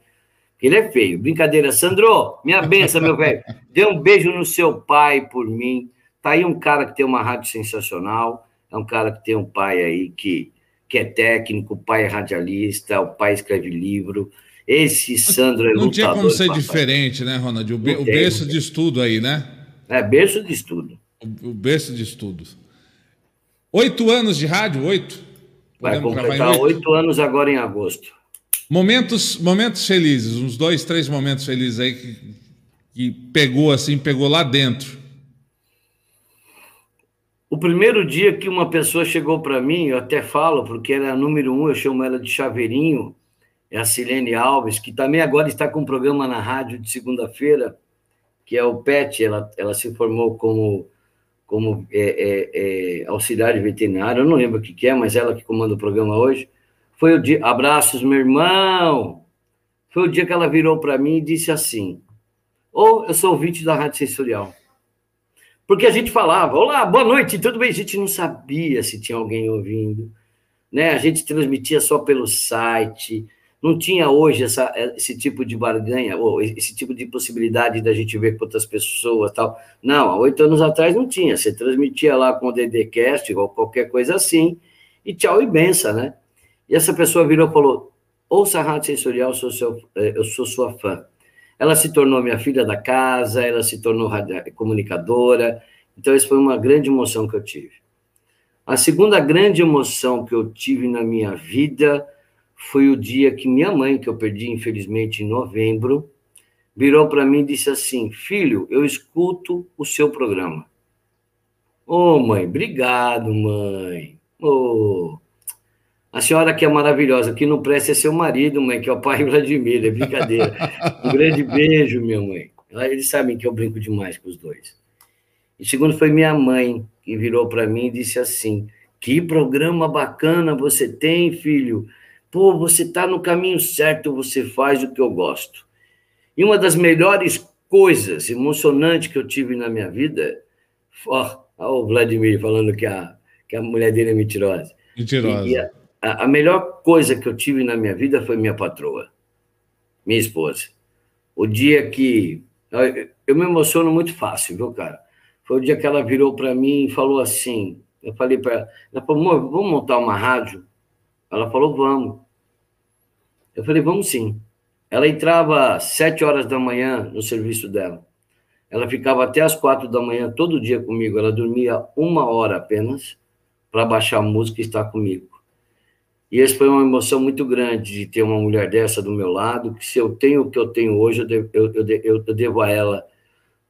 Ele é feio. Brincadeira. Sandro, minha benção, meu velho. Dê um beijo no seu pai por mim. Tá aí um cara que tem uma rádio sensacional. É um cara que tem um pai aí que, que é técnico, o pai é radialista, o pai escreve livro. Esse Sandro é Não lutador. tinha como ser diferente, né, Ronald? O, be o berço de estudo aí, né? É, berço de estudo. O, o berço de estudo. Oito anos de rádio? Oito? Vai completar oito anos agora em agosto. Momentos, momentos felizes, uns dois, três momentos felizes aí que, que pegou assim, pegou lá dentro. O primeiro dia que uma pessoa chegou para mim, eu até falo, porque ela é a número um, eu chamo ela de Chaveirinho, é a Silene Alves, que também agora está com um programa na rádio de segunda-feira, que é o PET, ela, ela se formou como, como é, é, é, auxiliar veterinário, eu não lembro o que, que é, mas ela que comanda o programa hoje. Foi o dia, abraços, meu irmão. Foi o dia que ela virou para mim e disse assim: Ou eu sou ouvinte da Rádio Sensorial. Porque a gente falava, olá, boa noite, tudo bem? A gente não sabia se tinha alguém ouvindo, né? A gente transmitia só pelo site, não tinha hoje essa, esse tipo de barganha, ou esse tipo de possibilidade da gente ver com outras pessoas tal. Não, há oito anos atrás não tinha. Você transmitia lá com o DDCast ou qualquer coisa assim, e tchau e benção, né? E essa pessoa virou e falou: ouça a Rádio Sensorial, eu sou, seu, eh, eu sou sua fã. Ela se tornou minha filha da casa, ela se tornou comunicadora. Então, isso foi uma grande emoção que eu tive. A segunda grande emoção que eu tive na minha vida foi o dia que minha mãe, que eu perdi, infelizmente, em novembro, virou para mim e disse assim: Filho, eu escuto o seu programa. Ô, oh, mãe, obrigado, mãe. Ô. Oh. A senhora que é maravilhosa, que não presta é seu marido, mãe, que é o pai Vladimir, é brincadeira. Um grande beijo, minha mãe. Eles sabem que eu brinco demais com os dois. E segundo foi minha mãe, que virou para mim e disse assim: Que programa bacana você tem, filho. Pô, você está no caminho certo, você faz o que eu gosto. E uma das melhores coisas emocionantes que eu tive na minha vida, ó, ó o Vladimir falando que a, que a mulher dele é mentirosa. Mentirosa. A, a melhor coisa que eu tive na minha vida foi minha patroa, minha esposa. O dia que. Eu, me emociono muito fácil, viu, cara? Foi o dia que ela virou para mim e falou assim: eu falei para ela, ela falou, amor, vamos montar uma rádio? Ela falou, vamos. Eu falei, vamos sim. Ela entrava às sete horas da manhã no serviço dela. Ela ficava até às quatro da manhã todo dia comigo. Ela dormia uma hora apenas para baixar a música e estar comigo. E essa foi uma emoção muito grande de ter uma mulher dessa do meu lado, que se eu tenho o que eu tenho hoje, eu devo, eu, eu, eu devo a ela,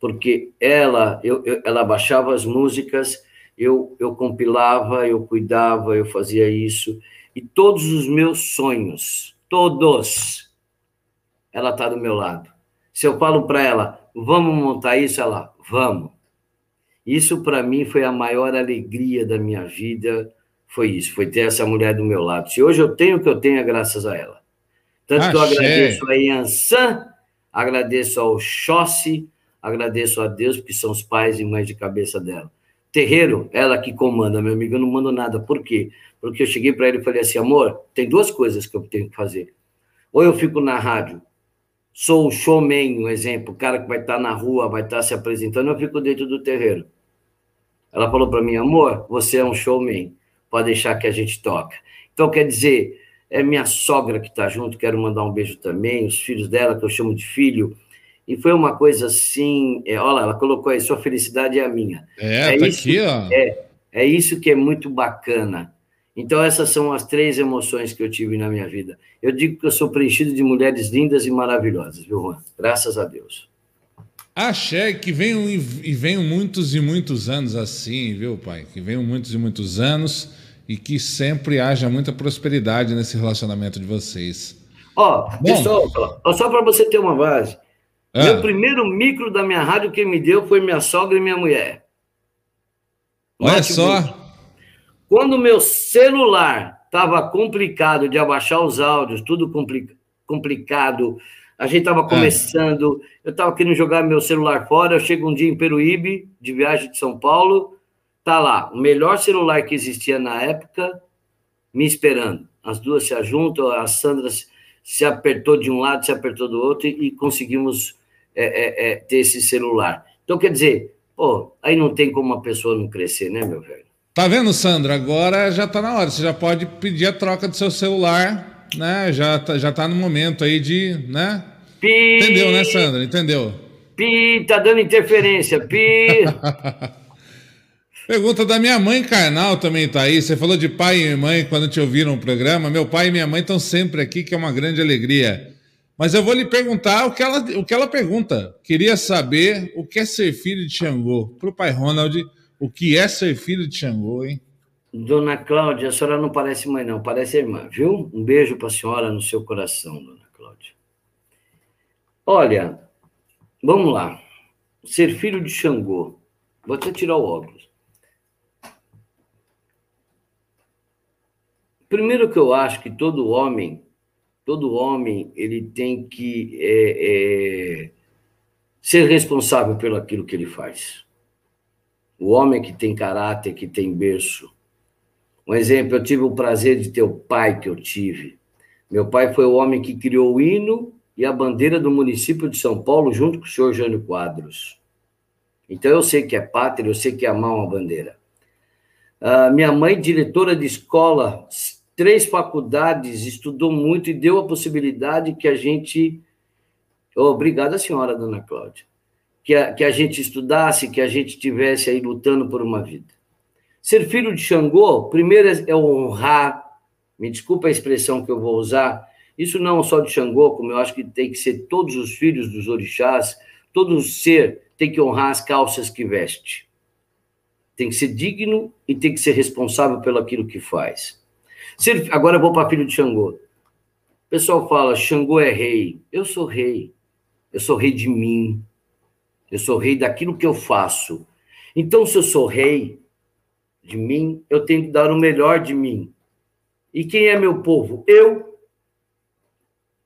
porque ela, eu, ela baixava as músicas, eu, eu compilava, eu cuidava, eu fazia isso, e todos os meus sonhos, todos, ela está do meu lado. Se eu falo para ela, vamos montar isso, ela, vamos. Isso para mim foi a maior alegria da minha vida, foi isso, foi ter essa mulher do meu lado. Se hoje eu tenho o que eu tenho, é graças a ela. Tanto Achei. que eu agradeço a Yansan, agradeço ao Xossi, agradeço a Deus, porque são os pais e mães de cabeça dela. Terreiro, ela que comanda, meu amigo, eu não mando nada. Por quê? Porque eu cheguei para ele e falei assim, amor, tem duas coisas que eu tenho que fazer. Ou eu fico na rádio, sou o showman, um exemplo, o cara que vai estar na rua, vai estar se apresentando, eu fico dentro do terreiro. Ela falou para mim, amor, você é um showman pode deixar que a gente toca. Então, quer dizer, é minha sogra que está junto, quero mandar um beijo também, os filhos dela, que eu chamo de filho. E foi uma coisa assim, é, olha, ela colocou aí, sua felicidade é a minha. É, é tá isso, aqui, ó. É, é isso que é muito bacana. Então, essas são as três emoções que eu tive na minha vida. Eu digo que eu sou preenchido de mulheres lindas e maravilhosas, viu, Juan? Graças a Deus. Axé, que venham e venham muitos e muitos anos assim, viu, pai? Que venham muitos e muitos anos e que sempre haja muita prosperidade nesse relacionamento de vocês. Ó, oh, pessoal, só para você ter uma base. Ah. Meu primeiro micro da minha rádio que me deu foi minha sogra e minha mulher. Olha só. Quando meu celular estava complicado de abaixar os áudios, tudo complicado, A gente estava é. começando, eu estava querendo jogar meu celular fora, eu chego um dia em Peruíbe, de viagem de São Paulo, tá lá, o melhor celular que existia na época, me esperando. As duas se ajuntam, a Sandra se apertou de um lado, se apertou do outro, e, e conseguimos é, é, é, ter esse celular. Então, quer dizer, pô, aí não tem como uma pessoa não crescer, né, meu velho? Tá vendo, Sandra? Agora já tá na hora. Você já pode pedir a troca do seu celular, né? Já tá, já tá no momento aí de, né? Pi... Entendeu, né, Sandra? Entendeu? Pi, tá dando interferência. Pi. Pergunta da minha mãe carnal também tá aí. Você falou de pai e mãe quando te ouviram o programa. Meu pai e minha mãe estão sempre aqui, que é uma grande alegria. Mas eu vou lhe perguntar o que ela, o que ela pergunta. Queria saber o que é ser filho de Xangô. Para o pai Ronald, o que é ser filho de Xangô, hein? Dona Cláudia, a senhora não parece mãe, não, parece irmã, viu? Um beijo para a senhora no seu coração, dona Cláudia. Olha, vamos lá. Ser filho de Xangô. Vou até tirar o óculos. Primeiro que eu acho que todo homem, todo homem, ele tem que é, é, ser responsável pelo aquilo que ele faz. O homem que tem caráter, que tem berço. Um exemplo, eu tive o prazer de ter o pai que eu tive. Meu pai foi o homem que criou o hino e a bandeira do município de São Paulo, junto com o senhor Jânio Quadros. Então eu sei que é pátria, eu sei que é amar uma bandeira. Uh, minha mãe, diretora de escola, três faculdades, estudou muito e deu a possibilidade que a gente. Obrigada, senhora, dona Cláudia que a, que a gente estudasse, que a gente tivesse aí lutando por uma vida. Ser filho de Xangô, primeiro é honrar, me desculpa a expressão que eu vou usar, isso não só de Xangô, como eu acho que tem que ser todos os filhos dos orixás, todo ser tem que honrar as calças que veste. Tem que ser digno e tem que ser responsável pelo aquilo que faz. Ser, agora eu vou para filho de Xangô. O pessoal fala, Xangô é rei. Eu sou rei. Eu sou rei de mim. Eu sou rei daquilo que eu faço. Então, se eu sou rei de mim, eu tenho que dar o melhor de mim. E quem é meu povo? Eu.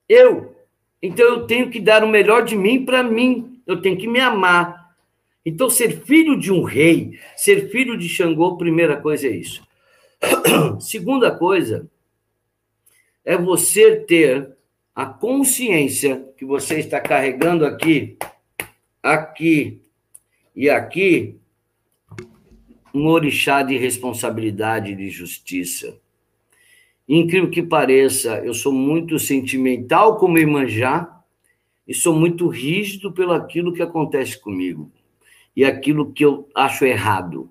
Eu. Então, eu tenho que dar o melhor de mim para mim. Eu tenho que me amar. Então, ser filho de um rei, ser filho de Xangô, primeira coisa é isso. Segunda coisa é você ter a consciência que você está carregando aqui aqui e aqui um orixá de responsabilidade e de justiça. Incrível que pareça, eu sou muito sentimental como Imanjá e sou muito rígido pelo aquilo que acontece comigo e aquilo que eu acho errado.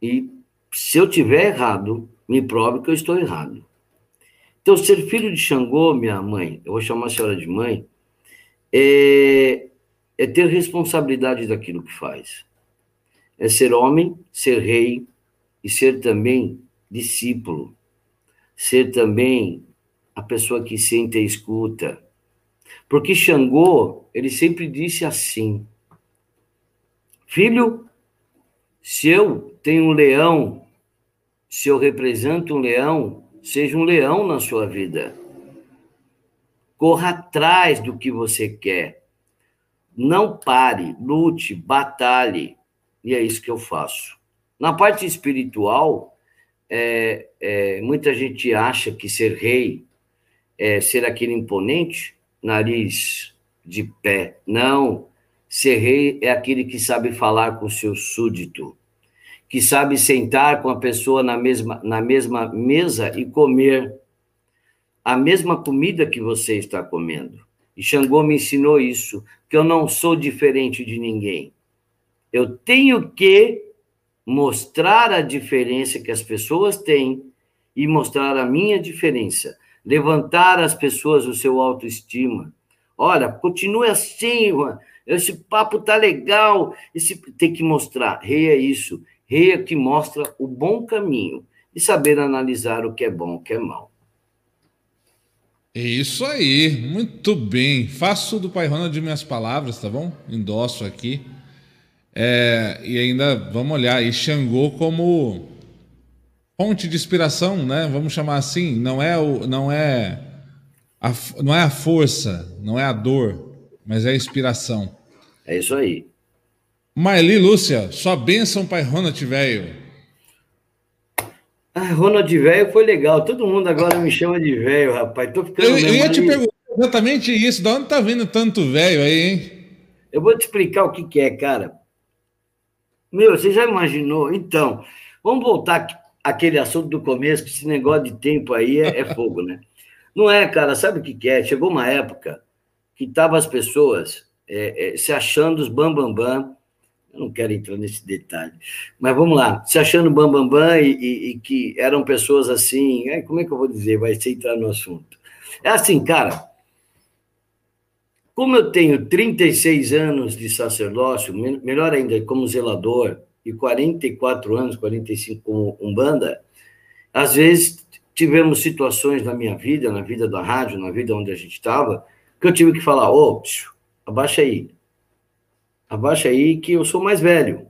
E se eu tiver errado, me prove que eu estou errado. Então, ser filho de Xangô, minha mãe, eu vou chamar a senhora de mãe, é, é ter responsabilidade daquilo que faz. É ser homem, ser rei e ser também discípulo. Ser também a pessoa que sente e escuta. Porque Xangô, ele sempre disse assim: Filho, se eu tenho um leão, se eu represento um leão, seja um leão na sua vida. Corra atrás do que você quer não pare, lute, batalhe. E é isso que eu faço. Na parte espiritual, é, é, muita gente acha que ser rei é ser aquele imponente, nariz de pé. Não. Ser rei é aquele que sabe falar com seu súdito, que sabe sentar com a pessoa na mesma, na mesma mesa e comer a mesma comida que você está comendo. E Xangô me ensinou isso, que eu não sou diferente de ninguém. Eu tenho que mostrar a diferença que as pessoas têm e mostrar a minha diferença. Levantar as pessoas o seu autoestima. Olha, continue assim, esse papo tá legal. Esse... Tem que mostrar. Rei é isso. Rei é que mostra o bom caminho e saber analisar o que é bom, o que é mal. Isso aí, muito bem. Faço do Pai Ronald de minhas palavras, tá bom? Endosso aqui. É, e ainda vamos olhar aí Xangô como fonte de inspiração, né? Vamos chamar assim. Não é o, não é a, não é a força, não é a dor, mas é a inspiração. É isso aí. Marli Lúcia, sua bênção, pai Ronald Velho. Ah, Ronald Velho foi legal. Todo mundo agora me chama de velho, rapaz. Tô ficando eu, eu ia te perguntar exatamente isso. De onde tá vindo tanto velho aí, hein? Eu vou te explicar o que, que é, cara. Meu, você já imaginou? Então, vamos voltar àquele assunto do começo, que esse negócio de tempo aí é, é fogo, né? Não é, cara, sabe o que, que é? Chegou uma época que tava as pessoas é, é, se achando os bambambam, bam, bam, eu não quero entrar nesse detalhe, mas vamos lá, se achando bambambam bam, bam, e, e, e, que eram pessoas assim, como é que eu vou dizer, vai ser entrar no assunto. É assim, cara, como eu tenho 36 anos de sacerdócio, melhor ainda, como zelador, e 44 anos, 45 como umbanda, às vezes tivemos situações na minha vida, na vida da rádio, na vida onde a gente estava, que eu tive que falar, ô, oh, abaixa aí, abaixa aí que eu sou mais velho.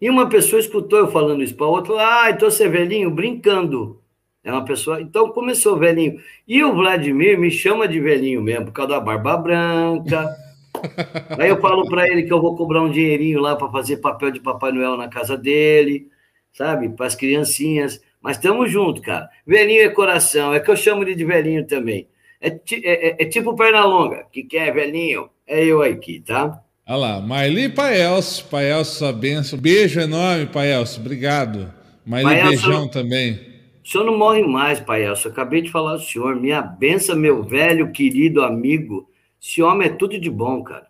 E uma pessoa escutou eu falando isso para outra, ah, então você é velhinho, brincando. É uma pessoa. Então começou velhinho. E o Vladimir me chama de velhinho mesmo, por causa da barba branca. Aí eu falo para ele que eu vou cobrar um dinheirinho lá para fazer papel de Papai Noel na casa dele, sabe? Para as criancinhas. Mas estamos juntos, cara. Velhinho é coração, é que eu chamo ele de velhinho também. É, é, é, é tipo perna longa, que quer velhinho, é eu aqui, tá? Olha lá, Marli Paelso, Paelso, sua benção. Beijo enorme, Paelso, obrigado. Marli, beijão também. O senhor não morre mais, Paelso, acabei de falar ao senhor. Minha benção, meu velho, querido amigo. Esse homem é tudo de bom, cara.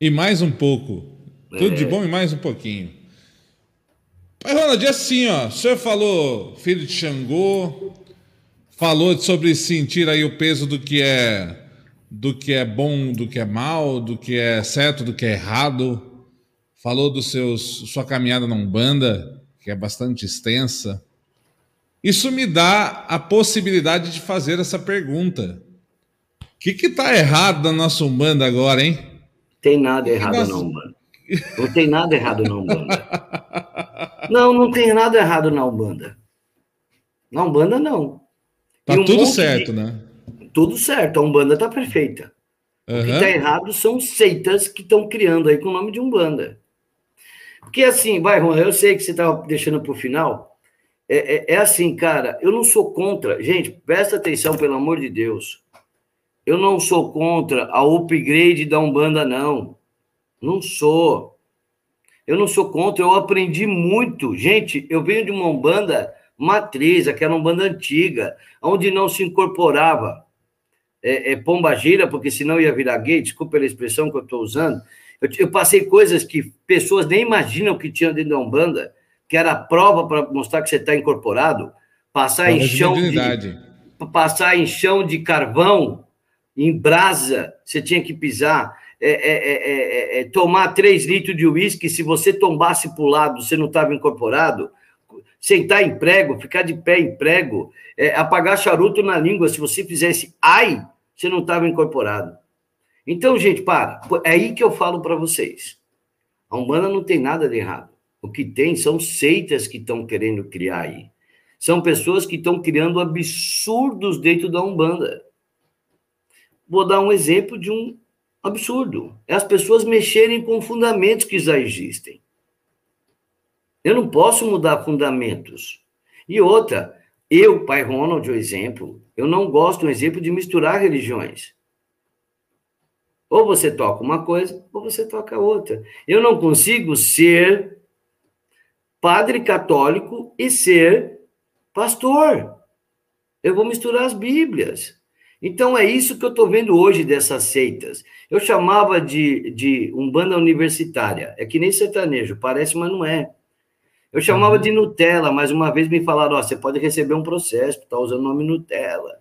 E mais um pouco. Tudo é... de bom e mais um pouquinho. Pai Ronald, assim, ó, o senhor falou filho de Xangô, falou sobre sentir aí o peso do que é do que é bom, do que é mal, do que é certo, do que é errado. Falou dos seus sua caminhada na Umbanda, que é bastante extensa. Isso me dá a possibilidade de fazer essa pergunta. O que está errado na nossa Umbanda agora, hein? Tem nada errado nossa... na Umbanda. Não tem nada errado na Umbanda. Não, não tem nada errado na Umbanda. Na Umbanda, não. Tá um tudo certo, de... né? Tudo certo, a Umbanda está perfeita. Uhum. O que está errado são seitas que estão criando aí com o nome de Umbanda. Porque assim, vai, Juan, eu sei que você estava deixando para o final. É, é, é, assim, cara, eu não sou contra. Gente, presta atenção, pelo amor de Deus. Eu não sou contra a upgrade da Umbanda, não. Não sou. Eu não sou contra, eu aprendi muito. Gente, eu venho de uma Umbanda matriz, aquela Umbanda antiga, onde não se incorporava é, é pomba gira, porque senão ia virar gay, desculpa pela expressão que eu estou usando. Eu, eu, passei coisas que pessoas nem imaginam que tinham dentro da Umbanda, que era prova para mostrar que você está incorporado, passar em chão de, passar em chão de carvão, em brasa, você tinha que pisar. É, é, é, é tomar três litros de uísque, se você tombasse para o lado, você não estava incorporado sentar em prego, ficar de pé em prego, é, apagar charuto na língua, se você fizesse ai, você não estava incorporado. Então, gente, para. É aí que eu falo para vocês. A Umbanda não tem nada de errado. O que tem são seitas que estão querendo criar aí. São pessoas que estão criando absurdos dentro da Umbanda. Vou dar um exemplo de um absurdo. É as pessoas mexerem com fundamentos que já existem. Eu não posso mudar fundamentos. E outra, eu, pai Ronald, o exemplo, eu não gosto, um exemplo, de misturar religiões. Ou você toca uma coisa, ou você toca outra. Eu não consigo ser padre católico e ser pastor. Eu vou misturar as Bíblias. Então é isso que eu estou vendo hoje dessas seitas. Eu chamava de, de umbanda universitária. É que nem sertanejo, parece, mas não é. Eu chamava de Nutella, mas uma vez me falaram: ó, você pode receber um processo, está usando o nome Nutella.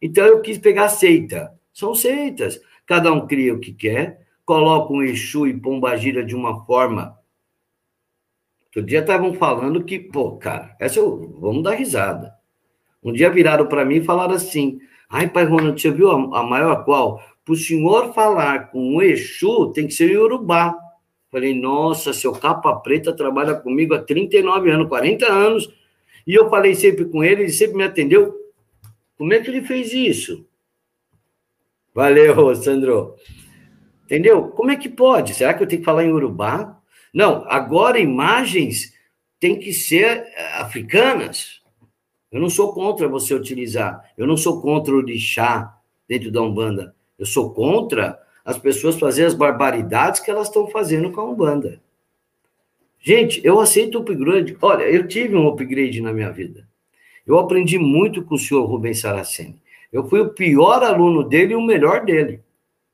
Então eu quis pegar seita. São seitas. Cada um cria o que quer, coloca um Exu e Pombagira de uma forma. Outro dia estavam falando que, pô, cara, essa eu, vamos dar risada. Um dia viraram para mim e falaram assim: ai, pai Ronald, você viu a, a maior qual? Para o senhor falar com um Exu, tem que ser em Urubá. Falei, nossa, seu capa preta trabalha comigo há 39 anos, 40 anos. E eu falei sempre com ele, ele sempre me atendeu. Como é que ele fez isso? Valeu, Sandro. Entendeu? Como é que pode? Será que eu tenho que falar em urubá? Não, agora imagens têm que ser eh, africanas. Eu não sou contra você utilizar. Eu não sou contra o lixá dentro da Umbanda. Eu sou contra as pessoas fazerem as barbaridades que elas estão fazendo com a Umbanda. Gente, eu aceito o upgrade. Olha, eu tive um upgrade na minha vida. Eu aprendi muito com o senhor Rubens Saraceni. Eu fui o pior aluno dele e o melhor dele.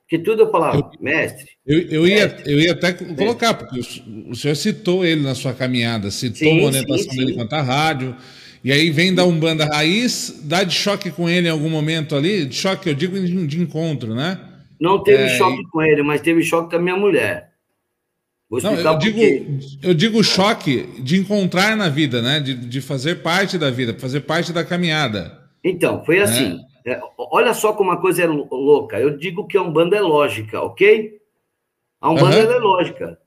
Que tudo eu falava, eu, mestre. Eu, eu, ia, eu ia até colocar, porque o, o senhor citou ele na sua caminhada, citou sim, a orientação sim, dele sim. quanto à rádio. E aí vem da Umbanda Raiz, dá de choque com ele em algum momento ali, de choque, eu digo de encontro, né? Não teve é, choque e... com ele, mas teve choque com a minha mulher. Vou explicar Não, eu, digo, eu digo choque de encontrar na vida, né? De, de fazer parte da vida, fazer parte da caminhada. Então, foi assim. É. É, olha só como a coisa é louca. Eu digo que a Umbanda é lógica, ok? A Umbanda uhum. é lógica.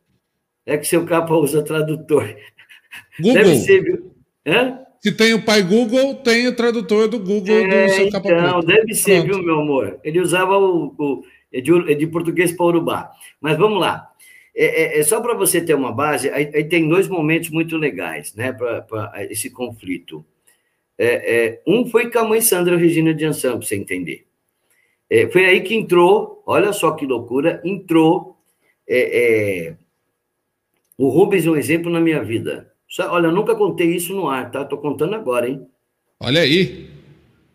É que seu capa usa tradutor. Google. Deve ser, viu? Hã? Se tem o pai Google, tem o tradutor do Google é, do seu capa Então, deve ser, Pronto. viu, meu amor? Ele usava o, o é de, é de português para urubá. Mas vamos lá. É, é, é só para você ter uma base, aí, aí, tem dois momentos muito legais, né, para esse conflito. É, é, um foi com a mãe Sandra Regina de Ansan, para você entender. Foi aí que entrou, olha só que loucura, entrou o Rubens é um exemplo na minha vida. Só, olha, eu nunca contei isso no ar, tá? Tô contando agora, hein? Olha aí.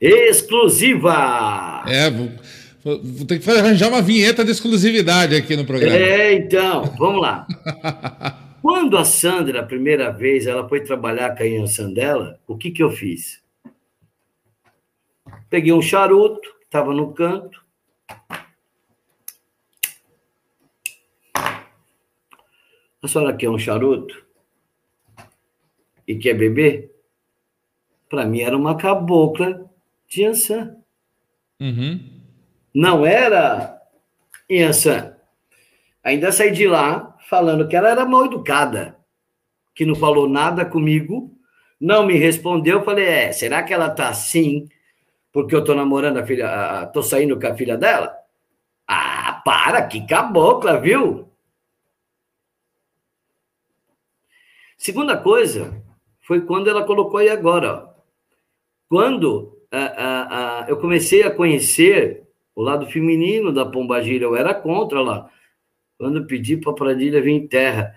Exclusiva! É, Vou ter que arranjar uma vinheta de exclusividade aqui no programa. É, então, vamos lá. Quando a Sandra, a primeira vez, ela foi trabalhar com a dela, o que, que eu fiz? Peguei um charuto, estava no canto. A senhora quer um charuto? E quer beber? Para mim era uma cabocla de Yansan. Uhum não era Inhaçã. Ainda saí de lá falando que ela era mal educada, que não falou nada comigo, não me respondeu. Falei, é, será que ela tá assim porque eu tô namorando a filha, tô saindo com a filha dela? Ah, para, que cabocla, viu? Segunda coisa foi quando ela colocou aí agora, ó. Quando eu comecei a conhecer o lado feminino da Pombagira, eu era contra lá. Quando pedi para a Padilha vir em terra.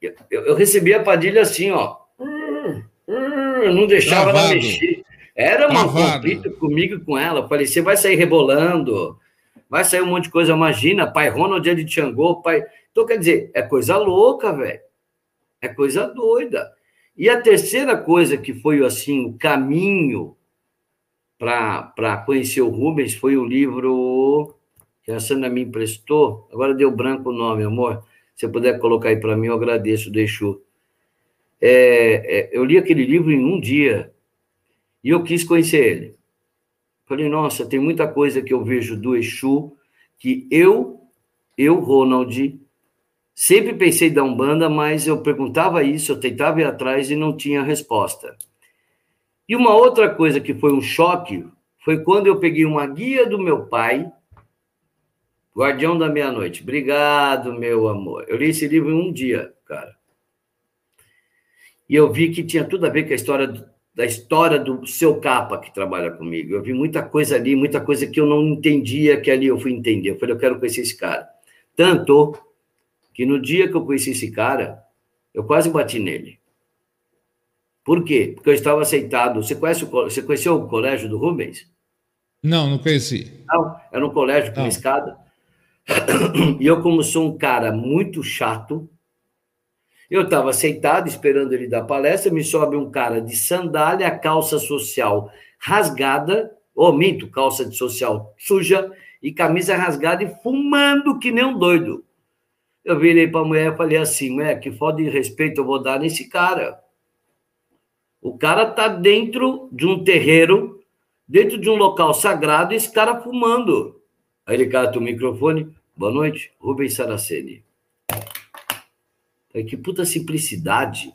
Eu, eu, eu, recebia a Padilha assim, ó. Hum, hum, não deixava Travado. ela mexer. Era um conflito comigo e com ela. Eu falei, você vai sair rebolando, vai sair um monte de coisa. Imagina, pai Ronald é de Tiangô, pai. Então, quer dizer, é coisa louca, velho. É coisa doida. E a terceira coisa que foi assim, o caminho para conhecer o Rubens foi o livro que a Sandra me emprestou. Agora deu branco o nome, amor. Se você puder colocar aí para mim, eu agradeço, deixo. É, é, eu li aquele livro em um dia e eu quis conhecer ele. Falei, nossa, tem muita coisa que eu vejo do Exu que eu, eu, Ronald, sempre pensei da Umbanda, mas eu perguntava isso, eu tentava ir atrás e não tinha resposta. E uma outra coisa que foi um choque foi quando eu peguei uma guia do meu pai, Guardião da Meia-Noite. Obrigado, meu amor. Eu li esse livro em um dia, cara. E eu vi que tinha tudo a ver com a história da história do seu capa que trabalha comigo. Eu vi muita coisa ali, muita coisa que eu não entendia, que ali eu fui entender. Eu falei, eu quero conhecer esse cara. Tanto que no dia que eu conheci esse cara, eu quase bati nele. Por quê? Porque eu estava aceitado. Você, conhece o, você conheceu o colégio do Rubens? Não, não conheci. Não, era um colégio com escada. E eu, como sou um cara muito chato, eu estava aceitado, esperando ele dar palestra, me sobe um cara de sandália, calça social rasgada, ou minto, calça de social suja, e camisa rasgada e fumando que nem um doido. Eu virei para a mulher e falei assim, mulher, que foda de respeito eu vou dar nesse cara. O cara tá dentro de um terreiro, dentro de um local sagrado, e esse cara fumando. Aí ele cata o microfone. Boa noite, Rubens Saraceni. Que puta simplicidade.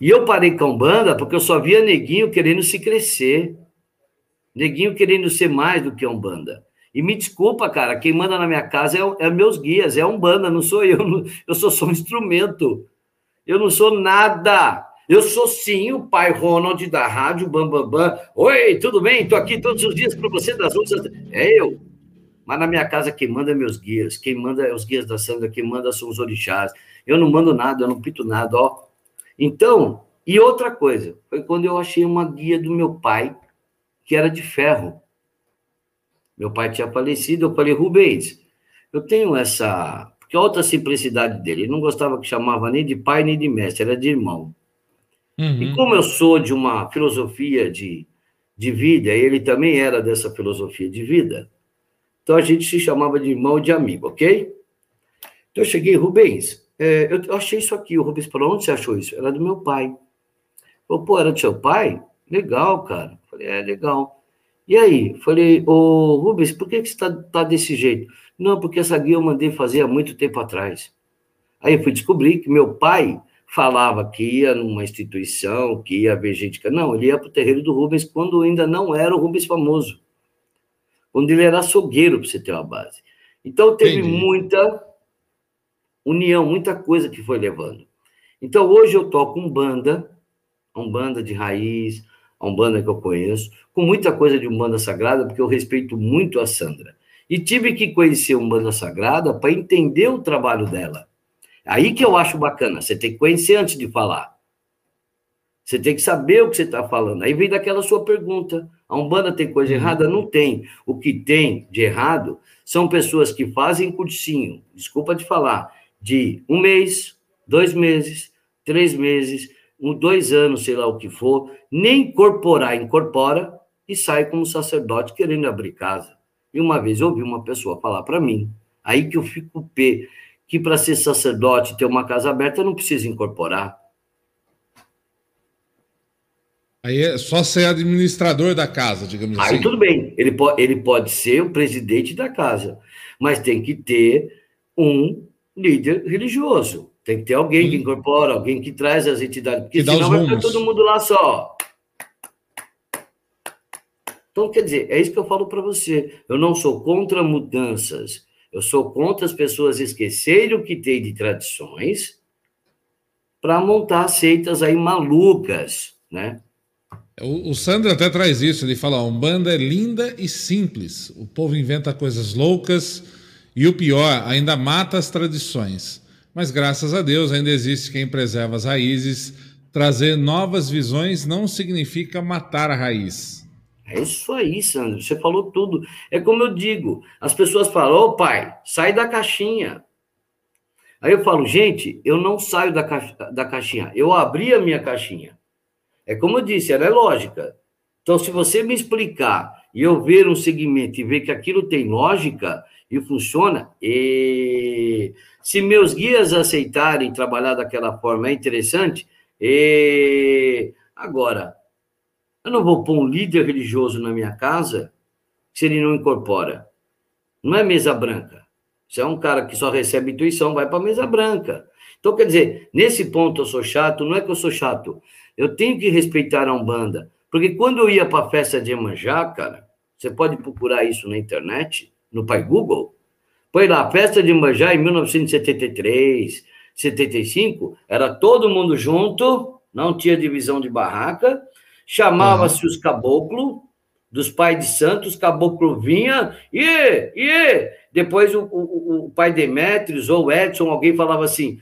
E eu parei com a Umbanda porque eu só via neguinho querendo se crescer. Neguinho querendo ser mais do que a Umbanda. E me desculpa, cara, quem manda na minha casa é, é meus guias, é um banda, não sou eu. Eu sou só um instrumento. Eu não sou nada. Eu sou sim o pai Ronald da rádio Bambambam. Bam, Bam. Oi, tudo bem? Estou aqui todos os dias para você das outras. É eu. Mas na minha casa quem manda é meus guias, quem manda é os guias da Sandra, quem manda são os orixás. Eu não mando nada, eu não pito nada, ó. Então, e outra coisa, foi quando eu achei uma guia do meu pai, que era de ferro. Meu pai tinha falecido, eu falei, Rubens, eu tenho essa. Porque a outra simplicidade dele, ele não gostava que chamava nem de pai nem de mestre, era de irmão. Uhum. E como eu sou de uma filosofia de, de vida, ele também era dessa filosofia de vida, então a gente se chamava de irmão e de amigo, ok? Então eu cheguei, Rubens, é, eu, eu, achei isso aqui. O Rubens falou: onde você achou isso? Era do meu pai. Falei, pô, era do seu pai? Legal, cara. Falei, é legal. E aí? Falei, ô Rubens, por que, que você está tá desse jeito? Não, porque essa guia eu mandei fazer há muito tempo atrás. Aí eu fui descobrir que meu pai falava que ia numa instituição, que ia ver gente. Não, ele ia para o terreiro do Rubens quando ainda não era o Rubens famoso. Quando ele era açougueiro, para você ter uma base. Então teve Entendi. muita união, muita coisa que foi levando. Então hoje eu toco um banda, um banda de raiz, um banda que eu conheço, com muita coisa de Umbanda Sagrada, porque eu respeito muito a Sandra. E tive que conhecer Umbanda Sagrada para entender o trabalho dela. Aí que eu acho bacana, você tem que conhecer antes de falar. Você tem que saber o que você está falando. Aí vem daquela sua pergunta. A Umbanda tem coisa uhum. errada? Não tem. O que tem de errado são pessoas que fazem cursinho, desculpa de falar, de um mês, dois meses, três meses, um, dois anos, sei lá o que for, nem incorporar, incorpora e sai como sacerdote querendo abrir casa. E uma vez eu ouvi uma pessoa falar para mim, aí que eu fico pé, que para ser sacerdote ter uma casa aberta não precisa incorporar. Aí é só ser administrador da casa, digamos aí, assim. Aí tudo bem, ele, po ele pode ser o presidente da casa, mas tem que ter um líder religioso. Tem que ter alguém Sim. que incorpora, alguém que traz as entidades, porque senão vai ficar todo mundo lá só. Então, quer dizer, é isso que eu falo para você. Eu não sou contra mudanças. Eu sou contra as pessoas esquecerem o que tem de tradições para montar seitas aí malucas, né? O, o Sandro até traz isso, ele fala, um banda é linda e simples. O povo inventa coisas loucas e o pior, ainda mata as tradições. Mas graças a Deus ainda existe quem preserva as raízes. Trazer novas visões não significa matar a raiz. É isso aí, Sandro. Você falou tudo. É como eu digo: as pessoas falam, ô oh, pai, sai da caixinha. Aí eu falo, gente, eu não saio da, ca... da caixinha. Eu abri a minha caixinha. É como eu disse, ela é lógica. Então, se você me explicar e eu ver um segmento e ver que aquilo tem lógica, e funciona. E se meus guias aceitarem trabalhar daquela forma, é interessante. E agora, eu não vou pôr um líder religioso na minha casa se ele não incorpora. Não é mesa branca. Se é um cara que só recebe intuição, vai para mesa branca. Então, quer dizer, nesse ponto eu sou chato, não é que eu sou chato. Eu tenho que respeitar a Umbanda. Porque quando eu ia para a festa de Emanjá, cara, você pode procurar isso na internet, no Pai Google, foi lá, festa de Manjá em 1973, 75, era todo mundo junto, não tinha divisão de barraca, chamava-se os caboclos, dos pais de santos, caboclo vinha, e, e, depois o, o, o pai Demetrios ou Edson, alguém falava assim,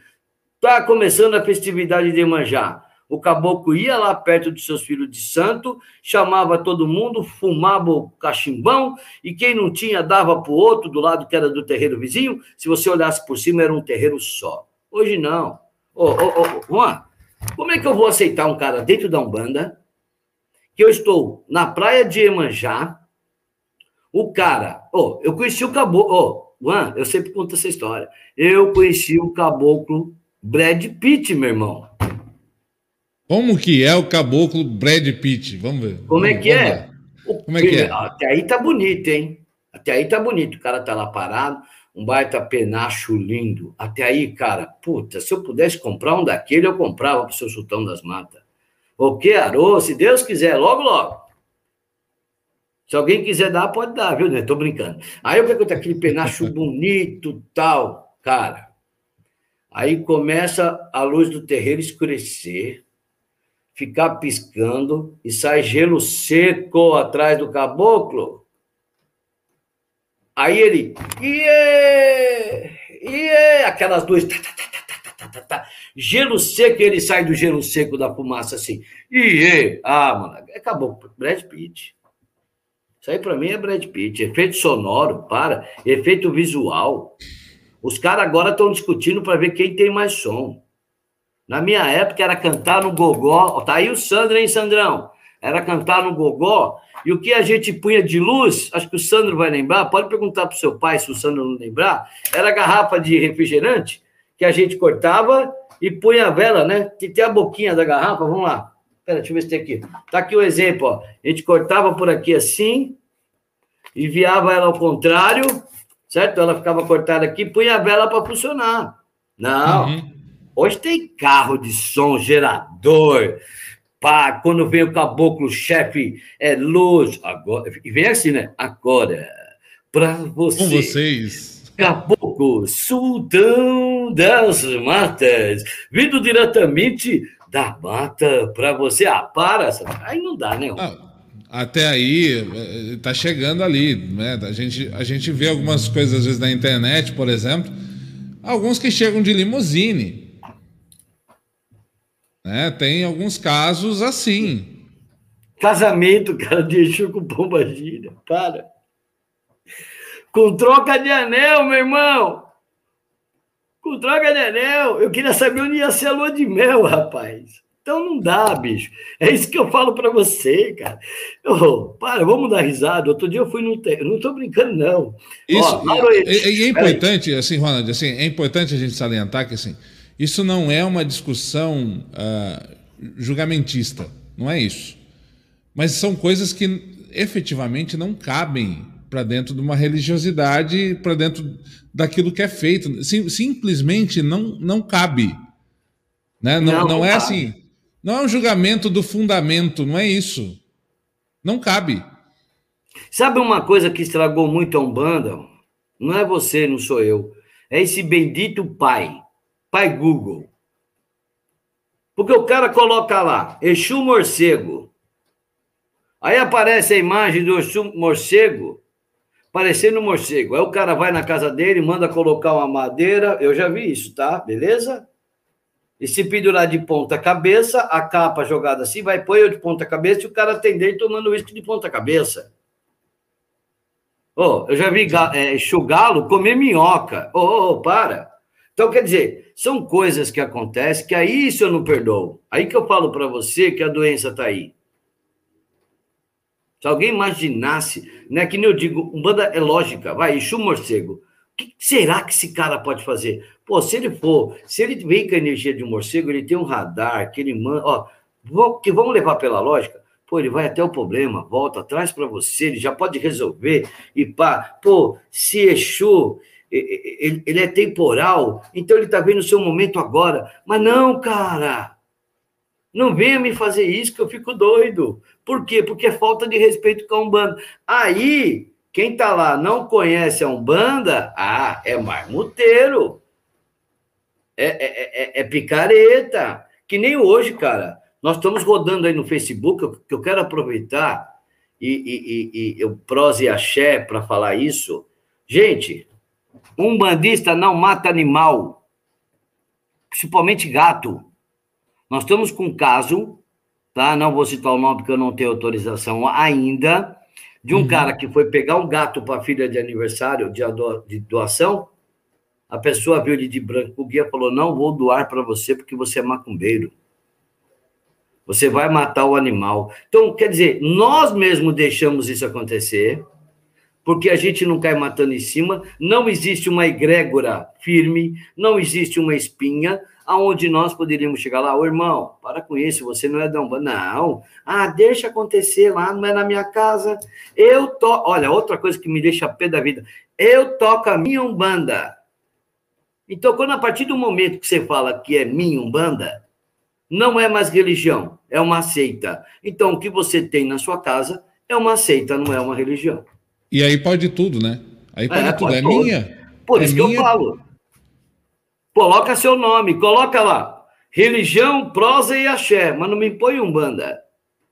tá começando a festividade de Manjá. O caboclo ia lá perto dos seus filhos de santo, chamava todo mundo, fumava o cachimbão, e quem não tinha dava para o outro, do lado que era do terreiro vizinho. Se você olhasse por cima, era um terreiro só. Hoje não. Ô, ô, ô, Juan, como é que eu vou aceitar um cara dentro da Umbanda, que eu estou na praia de Emanjá, o cara, ô, eu conheci o caboclo, ô, Juan, eu sempre conto essa história. Eu conheci o caboclo Brad Pitt, meu irmão. Como que é o caboclo Brad Pitt? Vamos ver. Como é que é? Como é que é? Até aí tá bonito, hein? Até aí tá bonito. O cara tá lá parado, um baita penacho lindo. Até aí, cara, puta, se eu pudesse comprar um daquele, eu comprava pro seu sultão das matas. O que, Arô? Se Deus quiser, logo, logo. Se alguém quiser dar, pode dar, viu, né? Tô brincando. Aí eu pego aquele penacho bonito, tal, cara. Aí começa a luz do terreiro escurecer, ficar piscando e sai gelo seco atrás do caboclo. Aí ele, iê, iê, aquelas duas, tá, tá, tá, gelo seco, e ele sai do gelo seco da fumaça assim, iê, ah, mano, acabou, Brad Pitt. Isso aí para mim é Brad Pitt. Efeito sonoro, para. Efeito visual. Os caras agora estão discutindo para ver quem tem mais som. Na minha época era cantar no gogó. Tá aí o Sandro, hein, Sandrão? Era cantar no gogó. E o que a gente punha de luz, acho que o Sandro vai lembrar, pode perguntar para o seu pai se o Sandro não lembrar, era garrafa de refrigerante que a gente cortava e punha a vela, né? Que tem a boquinha da garrafa, vamos lá. Pera, deixa eu ver se tem aqui. Tá aqui o exemplo, ó. A gente cortava por aqui assim, enviava ela ao contrário, certo? Ela ficava cortada aqui, punha a vela para funcionar. Não. Uhum. Hoje tem carro de som, gerador. Pá, quando vem o caboclo chefe, é luz. Agora, e vem assim, né? Agora, para você. Com vocês. Caboclo, sultão das matas, vindo diretamente da mata para você. Ah, para, aí não dá, né? Ah, até aí, está chegando ali, né? A gente, a gente vê algumas coisas às vezes na internet, por exemplo, alguns que chegam de limusine. Né? Tem alguns casos assim. Casamento, cara, deixou com pomba gira, para. Com troca de anel, meu irmão. Com droga de anel. Eu queria saber onde ia ser a lua de mel, rapaz. Então não dá, bicho. É isso que eu falo para você, cara. Oh, para, vamos dar risada. Outro dia eu fui no. Te... Não estou brincando, não. Isso, Ó, é, é, é, importante, assim, Ronald, assim, é importante a gente salientar que assim, isso não é uma discussão uh, julgamentista. Não é isso. Mas são coisas que efetivamente não cabem para dentro de uma religiosidade, para dentro daquilo que é feito. Sim, simplesmente não, não cabe. Né? Não, não, não é assim. Não é um julgamento do fundamento, não é isso. Não cabe. Sabe uma coisa que estragou muito a Umbanda? Não é você, não sou eu. É esse bendito pai. Pai Google. Porque o cara coloca lá, Exu morcego. Aí aparece a imagem do Exu morcego parecendo um morcego. Aí o cara vai na casa dele, manda colocar uma madeira, eu já vi isso, tá? Beleza? E se pendurar de ponta cabeça, a capa jogada assim, vai pôr eu de ponta cabeça e o cara atender tomando uísque de ponta cabeça. Oh, eu já vi é, chugalo comer minhoca. Ô, oh, oh, para. Então, quer dizer, são coisas que acontecem que aí isso eu não perdoo. Aí que eu falo para você que a doença está aí. Se alguém imaginasse, né, que nem eu digo, banda é lógica, vai, Exu morcego. O que será que esse cara pode fazer? Pô, se ele for, se ele vem com a energia de um morcego, ele tem um radar, que ele manda, ó, que vamos levar pela lógica, pô, ele vai até o problema, volta, traz para você, ele já pode resolver, e pá, pô, se Exu, ele, é temporal, então ele está vendo o seu momento agora, mas não, cara, não venha me fazer isso que eu fico doido. Por quê? Porque é falta de respeito com a Umbanda. Aí, quem tá lá não conhece a Umbanda, ah, é marmuteiro. É, é, é, é picareta. Que nem hoje, cara. Nós estamos rodando aí no Facebook, que eu quero aproveitar e, e, e, e o prós e axé para falar isso. Gente, um bandista não mata animal, principalmente gato. Nós estamos com um caso, tá? Não vou citar o nome porque eu não tenho autorização ainda, de um uhum. cara que foi pegar um gato para a filha de aniversário, de, de doação. A pessoa viu ele de branco, o guia falou: Não vou doar para você porque você é macumbeiro. Você vai matar o animal. Então, quer dizer, nós mesmos deixamos isso acontecer, porque a gente não cai matando em cima, não existe uma egrégora firme, não existe uma espinha, aonde nós poderíamos chegar lá, ô irmão, para com isso, você não é da Umbanda. Não, ah, deixa acontecer lá, não é na minha casa. Eu to... Olha, outra coisa que me deixa pé da vida, eu toco a minha Umbanda. Então, quando a partir do momento que você fala que é minha Umbanda, não é mais religião, é uma seita. Então, o que você tem na sua casa é uma seita, não é uma religião. E aí pode tudo, né? Aí pode é, tudo. Pode é tudo. minha. Por é isso minha... que eu falo. Coloca seu nome, coloca lá. Religião, prosa e axé, mas não me põe Umbanda.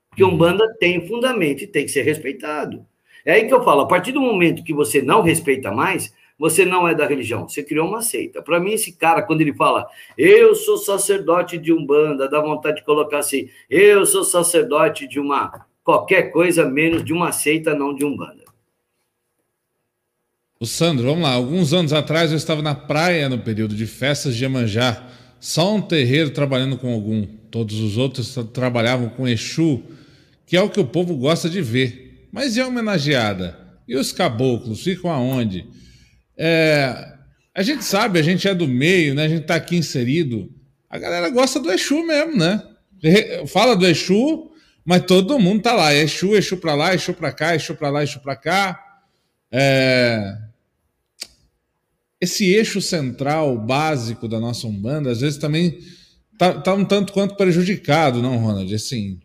Porque uhum. Umbanda tem fundamento e tem que ser respeitado. É aí que eu falo, a partir do momento que você não respeita mais, você não é da religião, você criou uma seita. Para mim, esse cara, quando ele fala, eu sou sacerdote de Umbanda, dá vontade de colocar assim, eu sou sacerdote de uma qualquer coisa menos de uma seita, não de Umbanda. O Sandro, vamos lá. Alguns anos atrás eu estava na praia no período de festas de Iemanjá. Só um terreiro trabalhando com algum. Todos os outros trabalhavam com Exu, que é o que o povo gosta de ver. Mas e a homenageada? E os caboclos ficam aonde? É, a gente sabe, a gente é do meio, né? A gente está aqui inserido. A galera gosta do Exu mesmo, né? Fala do Exu, mas todo mundo tá lá. Exu, Exu para lá, Exu para cá, Exu para lá, Exu para cá. É... Esse eixo central básico da nossa Umbanda, às vezes também tá, tá um tanto quanto prejudicado, não, Ronald? Assim,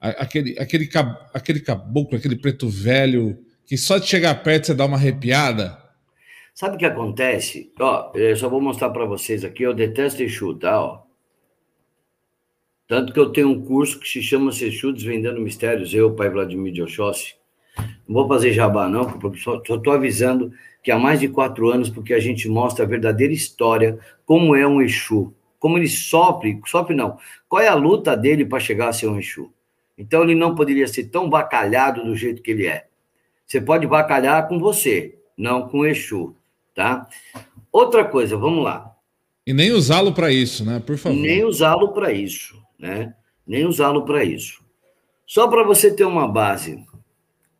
aquele, aquele, aquele caboclo, aquele preto velho, que só de chegar perto você dá uma arrepiada. Sabe o que acontece? Ó, eu só vou mostrar para vocês aqui. Eu detesto Exu, tá? Ó. Tanto que eu tenho um curso que se chama Exu Desvendando Mistérios, eu, pai Vladimir de Oxóssi. Não vou fazer jabá, não, porque só estou avisando que há mais de quatro anos, porque a gente mostra a verdadeira história, como é um Exu, como ele sofre, sofre não, qual é a luta dele para chegar a ser um Exu. Então ele não poderia ser tão bacalhado do jeito que ele é. Você pode bacalhar com você, não com o Exu tá? Outra coisa, vamos lá. E nem usá-lo para isso, né? Por favor. Nem usá-lo para isso, né? Nem usá-lo para isso. Só para você ter uma base,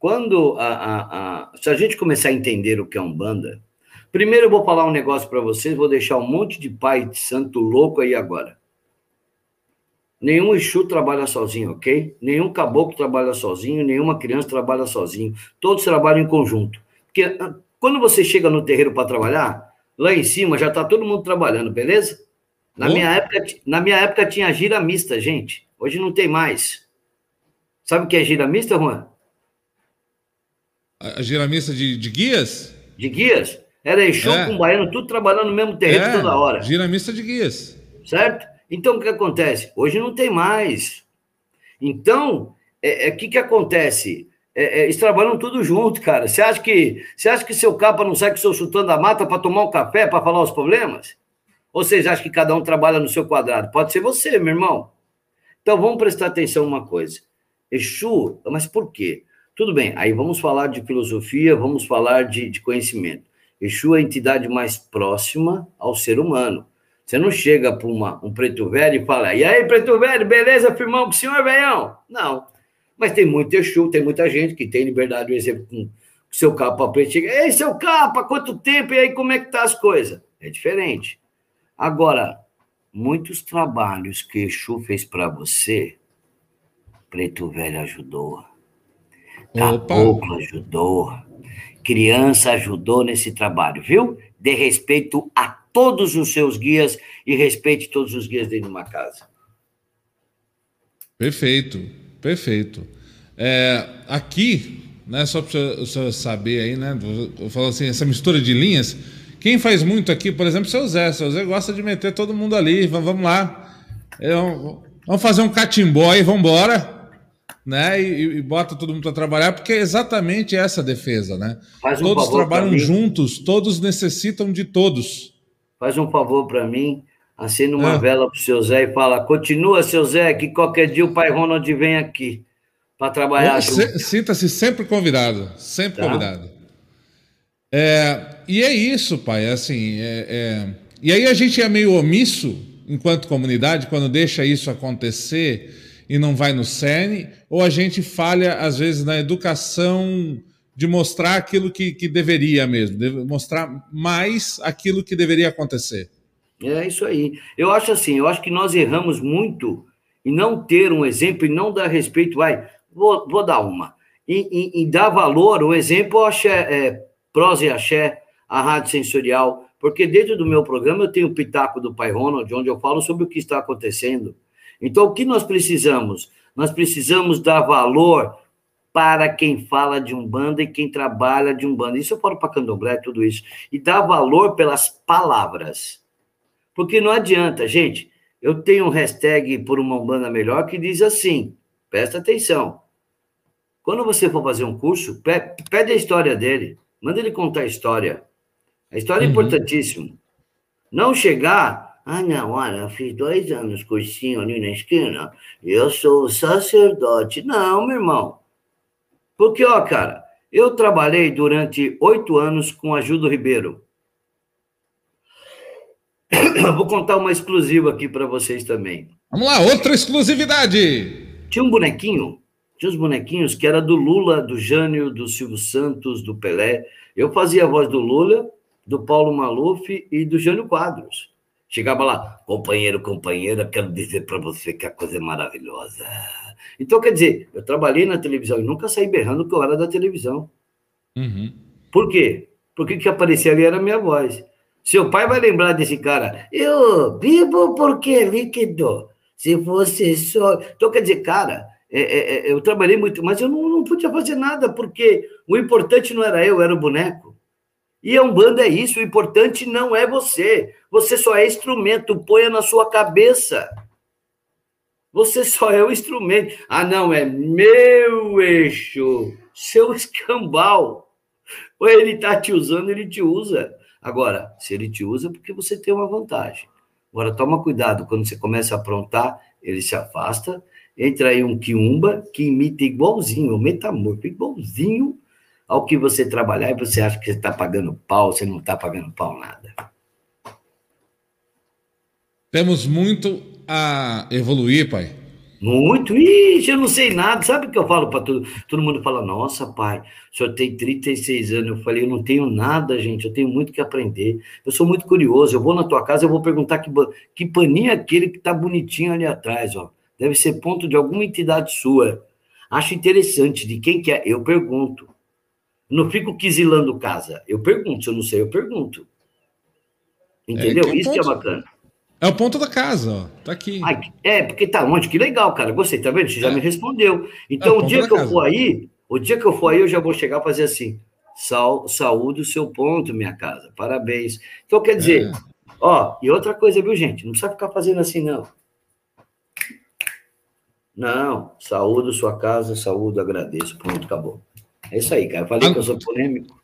quando a, a, a, se a gente começar a entender o que é um banda, primeiro eu vou falar um negócio para vocês, vou deixar um monte de pai de santo louco aí agora. Nenhum Exu trabalha sozinho, ok? Nenhum caboclo trabalha sozinho, nenhuma criança trabalha sozinho. Todos trabalham em conjunto. Porque quando você chega no terreiro para trabalhar, lá em cima já está todo mundo trabalhando, beleza? Na, minha época, na minha época tinha gira mista, gente. Hoje não tem mais. Sabe o que é gira mista, Juan? A gira mista de, de guias? De guias. Era Exu é. com baiano, tudo trabalhando no mesmo terreiro é, toda hora. Gira mista de guias. Certo? Então, o que acontece? Hoje não tem mais. Então, o é, é, que, que acontece? É, é, eles trabalham tudo junto, cara. Você acha que você acha que seu capa não sai com seu chutando a mata para tomar um café, para falar os problemas? Ou vocês acham que cada um trabalha no seu quadrado? Pode ser você, meu irmão. Então vamos prestar atenção uma coisa. Exu, mas por quê? Tudo bem, aí vamos falar de filosofia, vamos falar de, de conhecimento. Exu é a entidade mais próxima ao ser humano. Você não chega para um preto velho e fala, e aí, preto velho, beleza, firmão, com o senhor, velhão? Não. Mas tem muito Exu, tem muita gente que tem liberdade, por exemplo, com seu capa preto. Chega, Ei, seu capa, quanto tempo? E aí, como é que tá as coisas? É diferente. Agora, muitos trabalhos que Exu fez para você, Preto Velho ajudou. Caboclo ajudou. Criança ajudou nesse trabalho, viu? Dê respeito a todos os seus guias e respeite todos os guias dentro de uma casa. Perfeito. Perfeito. É, aqui, né, só para o senhor saber aí, né? Eu falo assim, essa mistura de linhas. Quem faz muito aqui, por exemplo, seu Zé. Seu Zé gosta de meter todo mundo ali. Vamos lá. É, vamos fazer um catimbó aí, vamos embora. Né, e, e, bota todo mundo para trabalhar, porque é exatamente essa defesa, né? Um todos trabalham juntos, todos necessitam de todos. Faz um favor para mim, Acenda uma é. vela para o seu Zé e fala: continua, seu Zé, que qualquer dia o pai Ronald vem aqui para trabalhar. Sinta-se sempre convidado, sempre tá. convidado. É, e é isso, pai. É assim, é, é, e aí a gente é meio omisso enquanto comunidade quando deixa isso acontecer e não vai no CERN, ou a gente falha, às vezes, na educação de mostrar aquilo que, que deveria mesmo, mostrar mais aquilo que deveria acontecer. É isso aí. Eu acho assim, eu acho que nós erramos muito em não ter um exemplo e não dar respeito. Vai, vou, vou dar uma. Em, em, em dar valor, o exemplo, eu axé, é, prosa e axé, a rádio sensorial, porque dentro do meu programa eu tenho o Pitaco do Pai Ronald, onde eu falo sobre o que está acontecendo. Então, o que nós precisamos? Nós precisamos dar valor para quem fala de Umbanda e quem trabalha de Umbanda. Isso eu falo para candomblé, tudo isso. E dá valor pelas palavras. Porque não adianta, gente. Eu tenho um hashtag por uma Umbanda melhor que diz assim, presta atenção. Quando você for fazer um curso, pede a história dele. Manda ele contar a história. A história é uhum. importantíssima. Não chegar, ah, não, olha, eu fiz dois anos cursinho ali na esquina, eu sou sacerdote. Não, meu irmão. Porque, ó, cara, eu trabalhei durante oito anos com a Júlio Ribeiro. Vou contar uma exclusiva aqui para vocês também. Vamos lá, outra exclusividade. Tinha um bonequinho, tinha uns bonequinhos que era do Lula, do Jânio, do Silvio Santos, do Pelé. Eu fazia a voz do Lula, do Paulo Maluf e do Jânio Quadros. Chegava lá, companheiro, companheira, quero dizer para você que a coisa é maravilhosa. Então, quer dizer, eu trabalhei na televisão e nunca saí berrando que eu era da televisão. Uhum. Por quê? Porque que aparecia ali era a minha voz. Seu pai vai lembrar desse cara. Eu vivo porque é líquido. Se fosse só. Então, quer dizer, cara, é, é, é, eu trabalhei muito, mas eu não, não podia fazer nada, porque o importante não era eu, era o boneco. E a Umbanda é isso, o importante não é você. Você só é instrumento, ponha na sua cabeça. Você só é o instrumento. Ah, não, é meu eixo, seu escambau. Ou ele está te usando, ele te usa. Agora, se ele te usa, é porque você tem uma vantagem. Agora, toma cuidado, quando você começa a aprontar, ele se afasta, entra aí um quiumba que imita igualzinho, o metamorfo, igualzinho ao que você trabalhar e você acha que você está pagando pau, você não está pagando pau nada. Temos muito a evoluir, pai. Muito. Ixi, eu não sei nada. Sabe o que eu falo para todo Todo mundo fala, nossa, pai, o senhor tem 36 anos. Eu falei, eu não tenho nada, gente. Eu tenho muito que aprender. Eu sou muito curioso. Eu vou na tua casa, eu vou perguntar que, que paninho é aquele que tá bonitinho ali atrás, ó. Deve ser ponto de alguma entidade sua. Acho interessante. De quem que é? Eu pergunto. Não fico quisilando casa. Eu pergunto. Se eu não sei, eu pergunto. Entendeu? É, Isso ponto... que é bacana. É o ponto da casa, ó. Tá aqui. Ai, é, porque tá onde? Que legal, cara. Gostei, tá vendo? Você já é. me respondeu. Então, é o, o dia que casa. eu for aí, o dia que eu for aí, eu já vou chegar a fazer assim. Sal, saúde o seu ponto, minha casa. Parabéns. Então, quer dizer, é. ó, e outra coisa, viu, gente? Não precisa ficar fazendo assim, não. Não, saúde sua casa, saúde, agradeço. Pronto, acabou. É isso aí, cara. Eu falei ah, que eu sou polêmico.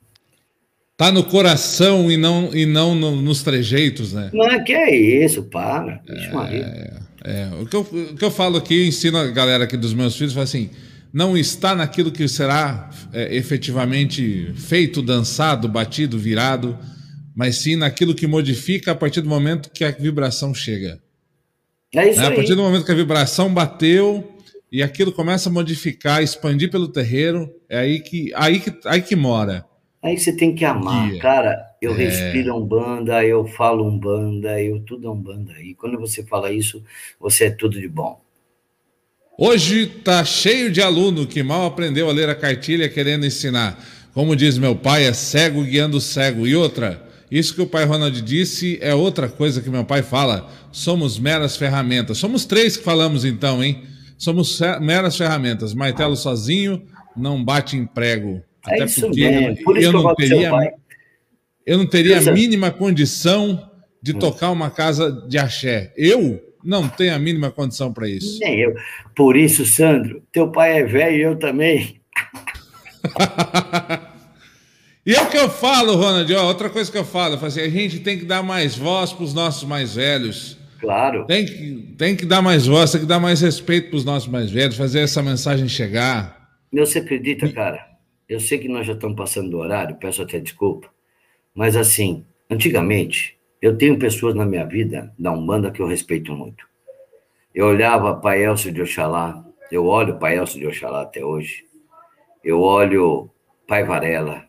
Tá no coração e não, e não no, nos trejeitos, né? Não, que é isso, para. É, é, o, que eu, o que eu falo aqui, eu ensino a galera aqui dos meus filhos, assim, não está naquilo que será é, efetivamente feito, dançado, batido, virado, mas sim naquilo que modifica a partir do momento que a vibração chega. É isso né? A partir do momento que a vibração bateu e aquilo começa a modificar, expandir pelo terreiro, é aí que, aí que, aí que mora. Aí você tem que amar, yeah. cara. Eu é... respiro Umbanda, eu falo Umbanda, eu tudo é Umbanda. E quando você fala isso, você é tudo de bom. Hoje tá cheio de aluno que mal aprendeu a ler a cartilha querendo ensinar. Como diz meu pai, é cego guiando cego. E outra, isso que o pai Ronald disse é outra coisa que meu pai fala. Somos meras ferramentas. Somos três que falamos então, hein? Somos meras ferramentas. Martelo sozinho não bate em prego. É Até porque mesmo. Por eu, não teria, eu não teria a mínima condição de hum. tocar uma casa de axé. Eu não tenho a mínima condição para isso. Nem eu. Por isso, Sandro, teu pai é velho e eu também. e é o que eu falo, Ronald, ó, outra coisa que eu falo, eu assim, a gente tem que dar mais voz para os nossos mais velhos. Claro. Tem que, tem que dar mais voz, tem que dar mais respeito para os nossos mais velhos, fazer essa mensagem chegar. Meu, você acredita, cara? Eu sei que nós já estamos passando do horário, peço até desculpa, mas assim, antigamente, eu tenho pessoas na minha vida da Umbanda que eu respeito muito. Eu olhava Pai Elcio de Oxalá, eu olho Pai Elcio de Oxalá até hoje, eu olho Pai Varela,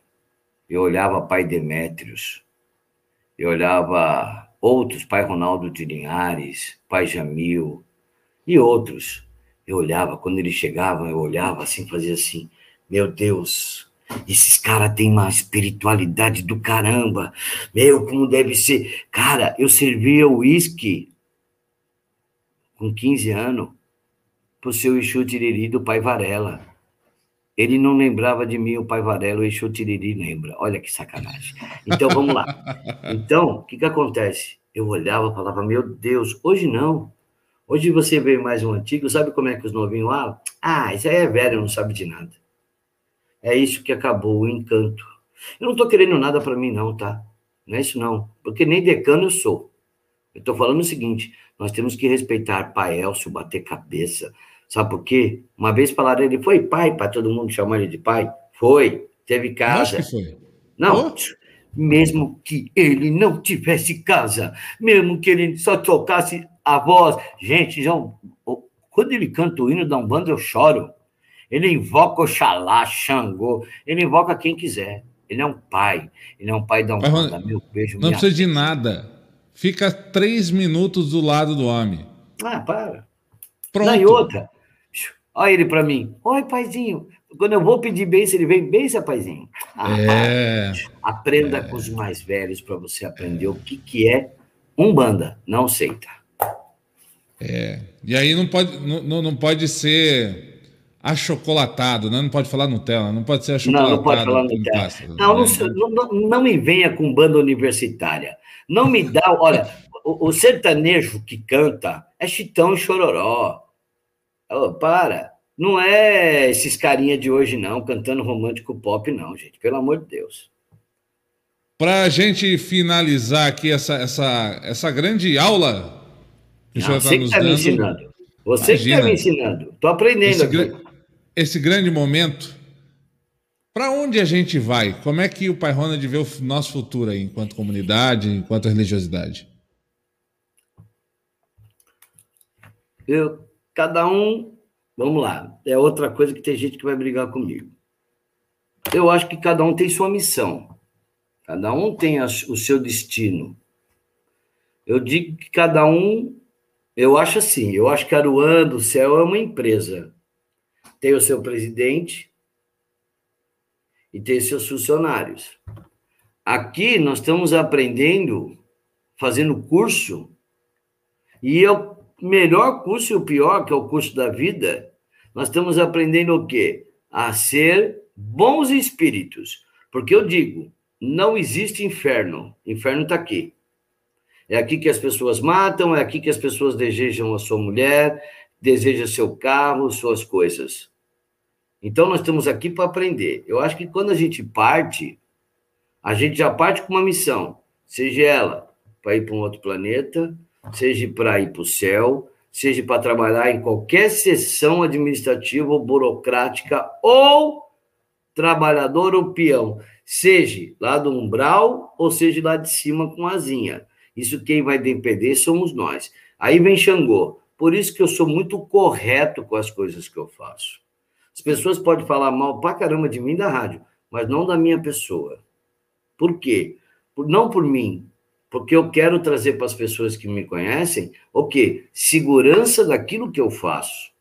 eu olhava Pai Demétrios, eu olhava outros, Pai Ronaldo de Linhares, Pai Jamil e outros. Eu olhava, quando eles chegavam, eu olhava assim, fazia assim, meu Deus, esses caras têm uma espiritualidade do caramba. Meu, como deve ser. Cara, eu servia uísque com 15 anos pro seu Exu Tiriri do pai Varela. Ele não lembrava de mim, o pai Varelo, o Tiriri lembra. Olha que sacanagem. Então, vamos lá. Então, o que, que acontece? Eu olhava e falava, meu Deus, hoje não. Hoje você vê mais um antigo, sabe como é que os novinhos falam? Ah, isso aí é velho, não sabe de nada. É isso que acabou o encanto. Eu não estou querendo nada para mim, não, tá? Não é isso, não. Porque nem decano eu sou. Eu estou falando o seguinte: nós temos que respeitar pai Elcio, bater cabeça. Sabe por quê? Uma vez falaram, ele foi pai, para todo mundo chamar ele de pai. Foi, teve casa. Acho que foi. Não, oh. mesmo que ele não tivesse casa, mesmo que ele só tocasse a voz. Gente, já, quando ele canta o hino da Umbanda, eu choro. Ele invoca Oxalá, Xangô, ele invoca quem quiser. Ele é um pai, ele é um pai da Umbanda. Mas, meu beijo, Não precisa de nada. Fica três minutos do lado do homem. Ah, para. Pronto. Não, e outra. Olha ele para mim. Oi, paizinho. Quando eu vou pedir bênção, ele vem, benção, paizinho. É. Aprenda é. com os mais velhos para você aprender o que, que é Umbanda, não seita. É. E aí não pode, não, não pode ser achocolatado, né? Não pode falar Nutella, não pode ser achocolatado. Não, não pode falar Nutella. Não, né? não, não, não, me venha com banda universitária. Não me dá, olha, o, o, sertanejo que canta é chitão e chororó. Oh, para. Não é esses carinha de hoje, não, cantando romântico pop, não, gente. Pelo amor de Deus. Para a gente finalizar aqui essa, essa, essa grande aula que não, o senhor está nos tá dando. Me ensinando. Você Imagina. que está me ensinando. Estou aprendendo esse aqui esse grande momento, para onde a gente vai? Como é que o Pai Ronald vê o nosso futuro aí, enquanto comunidade, enquanto religiosidade? Eu, cada um, vamos lá, é outra coisa que tem gente que vai brigar comigo. Eu acho que cada um tem sua missão, cada um tem a, o seu destino. Eu digo que cada um, eu acho assim, eu acho que a Aruan do Céu é uma empresa tem o seu presidente e tem seus funcionários. Aqui nós estamos aprendendo, fazendo curso, e o melhor curso e o pior, que é o curso da vida, nós estamos aprendendo o quê? A ser bons espíritos. Porque eu digo, não existe inferno. Inferno está aqui. É aqui que as pessoas matam, é aqui que as pessoas desejam a sua mulher, desejam seu carro, suas coisas. Então, nós estamos aqui para aprender. Eu acho que quando a gente parte, a gente já parte com uma missão, seja ela para ir para um outro planeta, seja para ir para o céu, seja para trabalhar em qualquer sessão administrativa ou burocrática, ou trabalhador ou peão, seja lá do umbral ou seja lá de cima com asinha. Isso quem vai depender somos nós. Aí vem Xangô. Por isso que eu sou muito correto com as coisas que eu faço. As pessoas podem falar mal pra caramba de mim da rádio, mas não da minha pessoa. Por quê? Por, não por mim, porque eu quero trazer para as pessoas que me conhecem o quê? Segurança daquilo que eu faço.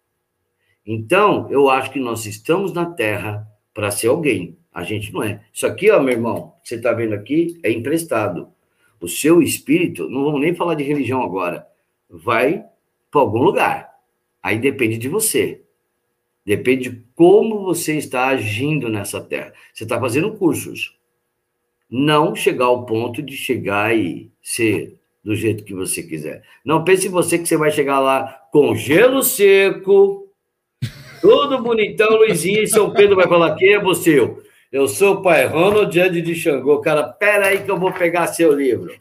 Então, eu acho que nós estamos na Terra para ser alguém. A gente não é. Isso aqui, ó, meu irmão, que você está vendo aqui, é emprestado. O seu espírito, não vamos nem falar de religião agora, vai para algum lugar. Aí depende de você. Depende de como você está agindo nessa terra. Você está fazendo cursos. Não chegar ao ponto de chegar e ser do jeito que você quiser. Não pense você que você vai chegar lá com gelo seco, tudo bonitão, Luizinho, e São Pedro vai falar: quem é você? Eu sou o pai Ronald Ed de Xangô. Cara, pera aí que eu vou pegar seu livro.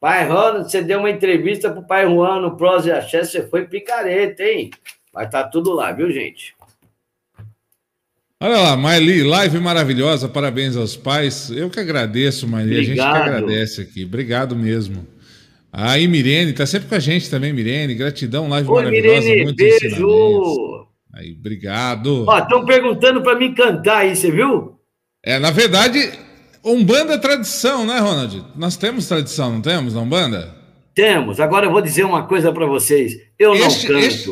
Pai Ronald, você deu uma entrevista pro pai Juan no Prose e Axé, você foi picareta, hein? Vai estar tá tudo lá, viu, gente? Olha lá, Maili, live maravilhosa, parabéns aos pais. Eu que agradeço, Maili, a gente que agradece aqui. Obrigado mesmo. Aí, Mirene, tá sempre com a gente também, Mirene. Gratidão, live Oi, maravilhosa, Mirene, muito beijo. Aí, obrigado. Estão perguntando para mim cantar aí, você viu? É, na verdade, Umbanda é tradição, né, Ronald? Nós temos tradição, não temos na Umbanda? Temos. Agora eu vou dizer uma coisa para vocês. Eu este, não canto. Este,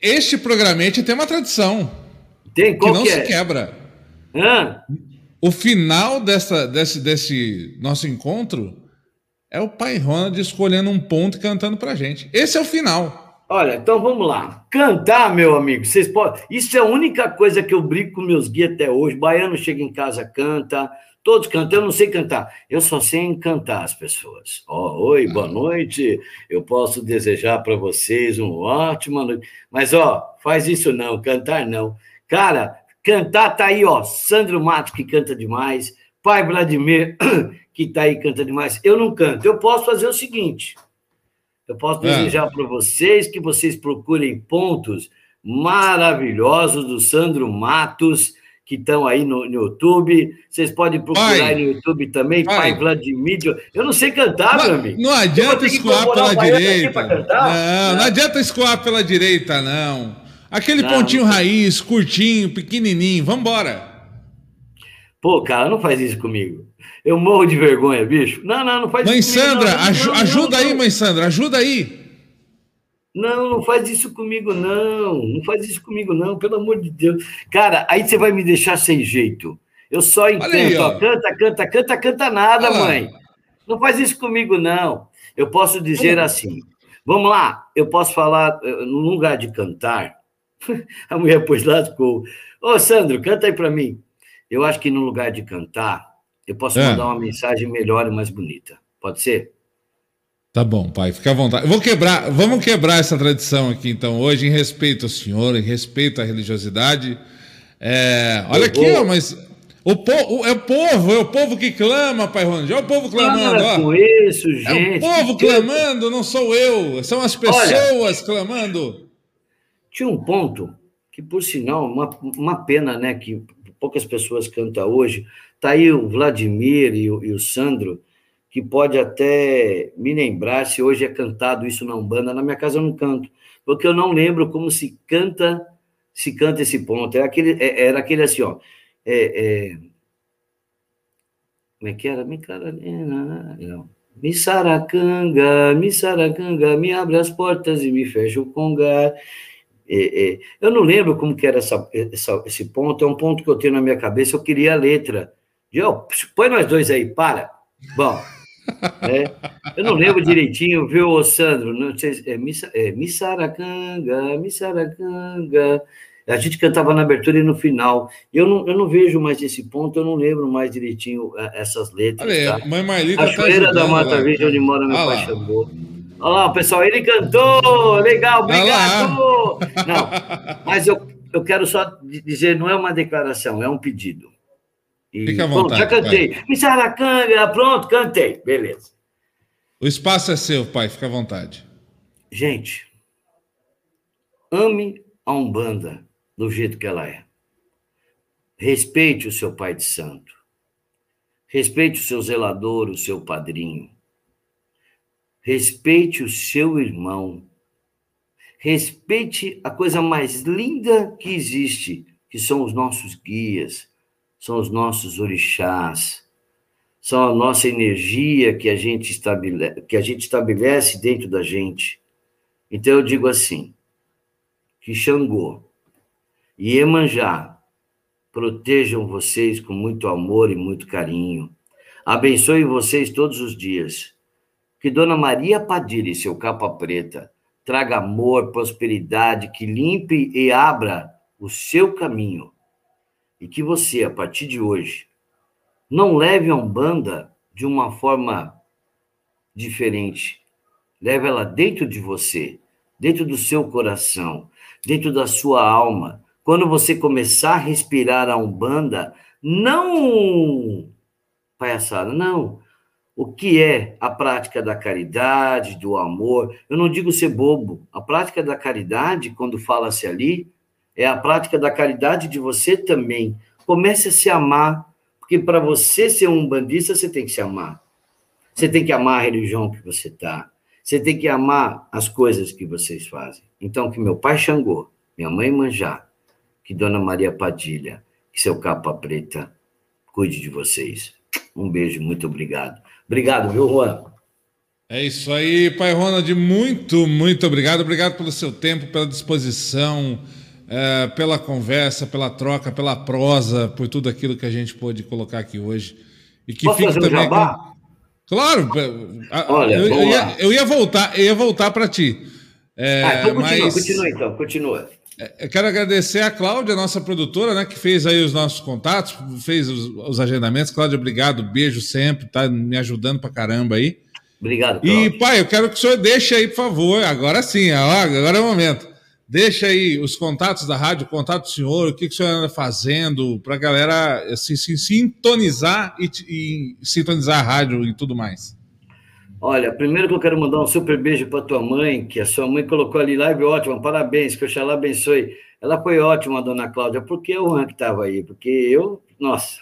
este programete tem uma tradição. Tem, qual que não que se é? quebra. Hã? O final dessa, desse, desse nosso encontro é o pai Ronald escolhendo um ponto e cantando pra gente. Esse é o final. Olha, então vamos lá. Cantar, meu amigo, vocês podem. Isso é a única coisa que eu brigo com meus guias até hoje. Baiano chega em casa, canta, todos cantam. Eu não sei cantar, eu só sei encantar as pessoas. Oh, oi, boa noite. Eu posso desejar para vocês uma ótima noite. Mas, ó, faz isso não, cantar não. Cara, cantar tá aí, ó. Sandro Matos, que canta demais. Pai Vladimir, que tá aí, canta demais. Eu não canto. Eu posso fazer o seguinte. Eu posso é. desejar para vocês que vocês procurem pontos maravilhosos do Sandro Matos, que estão aí no, no, YouTube. Vocês podem procurar pai, no YouTube também, pai, pai Vladimir. Eu não sei cantar, não, meu amigo. Não adianta escoar pela direita. Não, não adianta escoar pela direita, não. Aquele não, pontinho não. raiz, curtinho, pequenininho. Vambora. Pô, cara, não faz isso comigo. Eu morro de vergonha, bicho. Não, não, não faz mãe isso comigo. Mãe Sandra, não, ajuda aí, mãe Sandra, ajuda aí. Não, não faz isso comigo, não. Não faz isso comigo, não, pelo amor de Deus. Cara, aí você vai me deixar sem jeito. Eu só entendo. Aí, ó. Canta, canta, canta, canta nada, mãe. Não faz isso comigo, não. Eu posso dizer assim. Vamos lá, eu posso falar, eh, no lugar de cantar, a mulher pôs lá, ficou. Ô, Sandro, canta aí para mim. Eu acho que no lugar de cantar, eu posso é. mandar uma mensagem melhor e mais bonita. Pode ser? Tá bom, pai, fica à vontade. Eu vou quebrar, vamos quebrar essa tradição aqui, então, hoje, em respeito ao senhor, em respeito à religiosidade. É, olha aqui, ó, mas o povo, é o povo, é o povo que clama, pai Ronald. É o povo clamando, ó. Com isso, gente. É o povo clamando, não sou eu. São as pessoas Olha, clamando. Tinha um ponto que, por sinal, uma, uma pena, né, que poucas pessoas cantam hoje. Está aí o Vladimir e o, e o, Sandro, que pode até me lembrar se hoje é cantado isso na Umbanda. Na minha casa eu não canto, porque eu não lembro como se canta se canta esse ponto. Era aquele, é, era aquele assim, ó. É, é, como é que era? Me não. Me saracanga, me saracanga, me abre as portas e me fecha o congar. É, é, eu não lembro como que era essa, essa, esse ponto, é um ponto que eu tenho na minha cabeça, eu queria a letra. Eu, põe nós dois aí, para. Bom, é, eu não lembro direitinho, viu, Sandro? Não sei, é, Missa, é Missaracanga, Missaracanga. A gente cantava na abertura e no final. Eu não, eu não vejo mais esse ponto, eu não lembro mais direitinho é, essas letras. Olha, tá? Mãe Marlita a tá da Mata Verde, onde mora meu ah pai Xangô. Olha lá, pessoal, ele cantou, legal, obrigado. Não, mas eu, eu quero só dizer, não é uma declaração, é um pedido. E, Fica à vontade. Pronto, já cantei. Missaracanga, pronto, cantei, beleza. O espaço é seu, pai, fica à vontade. Gente, ame a Umbanda do jeito que ela é. Respeite o seu pai de santo. Respeite o seu zelador, o seu padrinho. Respeite o seu irmão. Respeite a coisa mais linda que existe, que são os nossos guias, são os nossos orixás, são a nossa energia que a gente estabelece, que a gente estabelece dentro da gente. Então eu digo assim, que Xangô e Emanjá protejam vocês com muito amor e muito carinho. Abençoe vocês todos os dias que Dona Maria Padilha e seu capa preta traga amor, prosperidade, que limpe e abra o seu caminho. E que você, a partir de hoje, não leve a Umbanda de uma forma diferente. Leve ela dentro de você, dentro do seu coração, dentro da sua alma. Quando você começar a respirar a Umbanda, não palhaçada, não o que é a prática da caridade, do amor. Eu não digo ser bobo. A prática da caridade, quando fala-se ali, é a prática da caridade de você também. Comece a se amar, porque para você ser um bandista, você tem que se amar. Você tem que amar a religião que você está. Você tem que amar as coisas que vocês fazem. Então, que meu pai Xangô, minha mãe Manjá, que Dona Maria Padilha, que seu capa preta, cuide de vocês. Um beijo, muito obrigado. Obrigado, viu, Juan? É isso aí, Pai Ronald, muito, muito obrigado. Obrigado pelo seu tempo, pela disposição, é, pela conversa, pela troca, pela prosa, por tudo aquilo que a gente pôde colocar aqui hoje. E que Posso fazer também um jabá? Claro, Olha, eu, eu, ia, eu, ia, voltar, eu ia voltar para ti. É, ah, então continua, mas... continua então, continua. É, eu quero agradecer a Cláudia, nossa produtora, né, que fez aí os nossos contatos, fez os, os agendamentos. Cláudia, obrigado, beijo sempre, tá me ajudando pra caramba aí. Obrigado, Cláudia. E, pai, eu quero que o senhor deixe aí, por favor, agora sim, agora é o momento. Deixa aí os contatos da rádio, o contato do senhor, o que, que o senhor anda fazendo para a galera assim, se sintonizar e, e sintonizar a rádio e tudo mais. Olha, primeiro que eu quero mandar um super beijo para tua mãe, que a sua mãe colocou ali live ótima, parabéns, que Oxalá abençoe. Ela foi ótima, dona Cláudia, porque o Juan que estava aí, porque eu, nossa.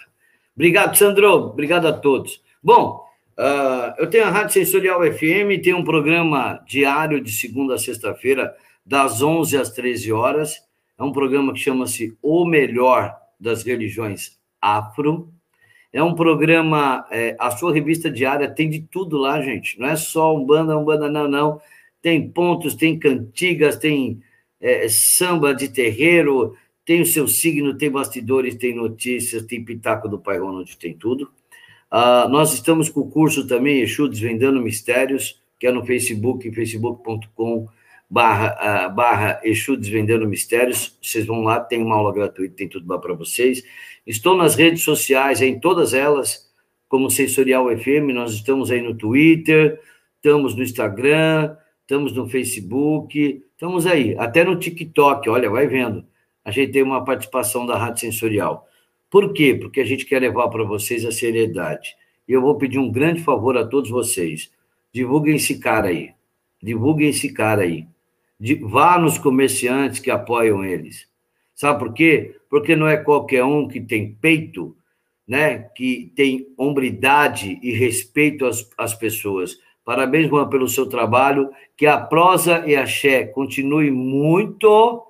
Obrigado, Sandro, obrigado a todos. Bom, uh, eu tenho a Rádio Sensorial FM, tem um programa diário de segunda a sexta-feira, das 11 às 13 horas. É um programa que chama-se O Melhor das Religiões Afro. É um programa, é, a sua revista diária tem de tudo lá, gente. Não é só um banda, um banda, não, não. Tem pontos, tem cantigas, tem é, samba de terreiro, tem o seu signo, tem bastidores, tem notícias, tem pitaco do Pai Ronald, tem tudo. Uh, nós estamos com o curso também, Exu Desvendando Mistérios, que é no Facebook, facebook.com barra, uh, barra Exu Desvendando Mistérios. Vocês vão lá, tem uma aula gratuita, tem tudo lá para vocês. Estou nas redes sociais, em todas elas, como Sensorial FM, nós estamos aí no Twitter, estamos no Instagram, estamos no Facebook, estamos aí, até no TikTok, olha, vai vendo. A gente tem uma participação da Rádio Sensorial. Por quê? Porque a gente quer levar para vocês a seriedade. E eu vou pedir um grande favor a todos vocês. Divulguem esse cara aí. Divulguem esse cara aí. Vá nos comerciantes que apoiam eles. Sabe por quê? Porque não é qualquer um que tem peito, né? Que tem hombridade e respeito às, às pessoas. Parabéns, Juan, pelo seu trabalho. Que a prosa e a Xé continue muito,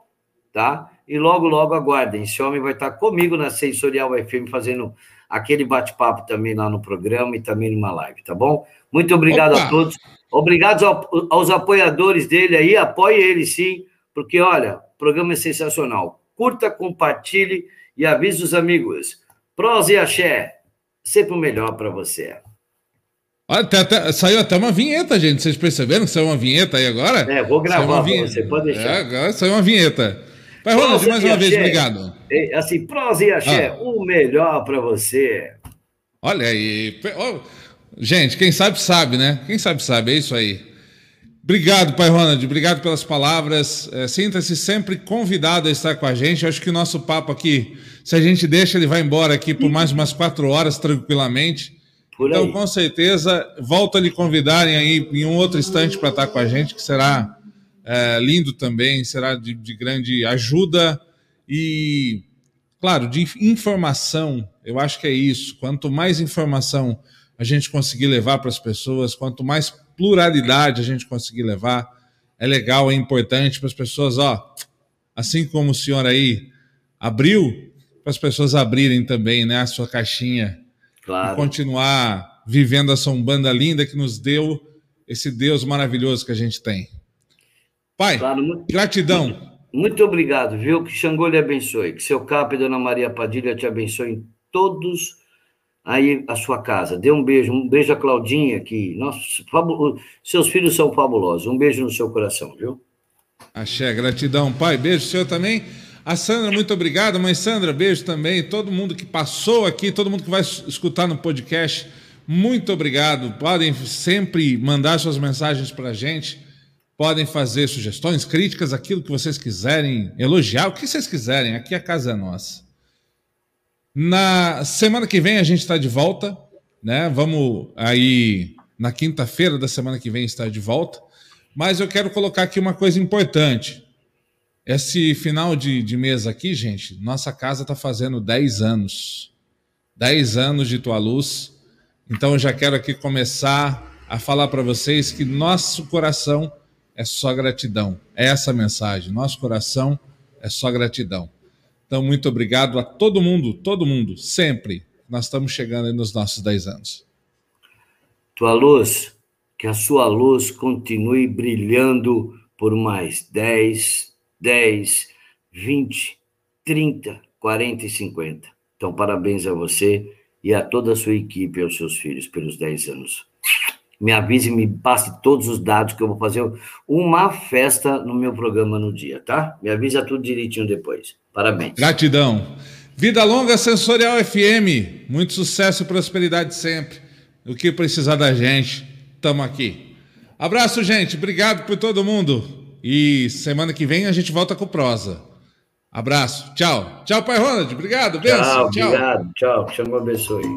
tá? E logo, logo aguardem. Esse homem vai estar comigo na Sensorial FM fazendo aquele bate-papo também lá no programa e também numa live, tá bom? Muito obrigado Opa. a todos. Obrigado aos apoiadores dele aí. Apoie ele sim, porque olha, o programa é sensacional curta, compartilhe e avise os amigos. Prosa e axé, sempre o melhor para você. Olha, até, até, saiu até uma vinheta, gente. Vocês perceberam que saiu uma vinheta aí agora? É, vou gravar você, pode deixar. É, agora saiu uma vinheta. Pai Ronald, mais uma axé, vez, obrigado. É, assim, prosa e axé, ah. o melhor para você. Olha aí. Gente, quem sabe, sabe, né? Quem sabe, sabe. É isso aí. Obrigado, Pai Ronald. Obrigado pelas palavras. É, Sinta-se sempre convidado a estar com a gente. Eu acho que o nosso papo aqui, se a gente deixa, ele vai embora aqui por mais umas quatro horas tranquilamente. Então, com certeza, volto a lhe convidarem aí em um outro instante para estar com a gente, que será é, lindo também, será de, de grande ajuda e, claro, de informação. Eu acho que é isso. Quanto mais informação a gente conseguir levar para as pessoas, quanto mais pluralidade a gente conseguir levar. É legal, é importante para as pessoas, ó, assim como o senhor aí abriu, para as pessoas abrirem também, né, a sua caixinha. Claro. E continuar vivendo essa umbanda linda que nos deu esse Deus maravilhoso que a gente tem. Pai, claro, muito, gratidão. Muito, muito, obrigado, viu? Que Xangô lhe abençoe. Que seu Cap e Dona Maria Padilha te abençoe em todos aí a sua casa. Dê um beijo, um beijo a Claudinha, que nossa, seus filhos são fabulosos. Um beijo no seu coração, viu? Axé, gratidão, pai. Beijo seu também. A Sandra, muito obrigado. Mãe Sandra, beijo também. Todo mundo que passou aqui, todo mundo que vai escutar no podcast, muito obrigado. Podem sempre mandar suas mensagens para a gente. Podem fazer sugestões, críticas, aquilo que vocês quiserem, elogiar, o que vocês quiserem. Aqui a casa é nossa. Na semana que vem a gente está de volta, né? Vamos aí na quinta-feira da semana que vem estar de volta. Mas eu quero colocar aqui uma coisa importante. Esse final de, de mês aqui, gente, nossa casa está fazendo 10 anos. 10 anos de tua luz. Então eu já quero aqui começar a falar para vocês que nosso coração é só gratidão. É essa a mensagem. Nosso coração é só gratidão. Então, muito obrigado a todo mundo, todo mundo, sempre. Nós estamos chegando nos nossos 10 anos. Tua luz, que a sua luz continue brilhando por mais 10, 10, 20, 30, 40 e 50. Então, parabéns a você e a toda a sua equipe e aos seus filhos pelos 10 anos. me avise, me passe todos os dados que eu vou fazer uma festa no meu programa no dia, tá? Me avisa tudo direitinho depois. Parabéns. Gratidão. Vida longa Sensorial FM. Muito sucesso e prosperidade sempre. O que precisar da gente, estamos aqui. Abraço, gente. Obrigado por todo mundo. E semana que vem a gente volta com prosa. Abraço. Tchau. Tchau, Pai Ronald. Obrigado. Benção. Tchau, tchau. Obrigado. Tchau. Que abençoe.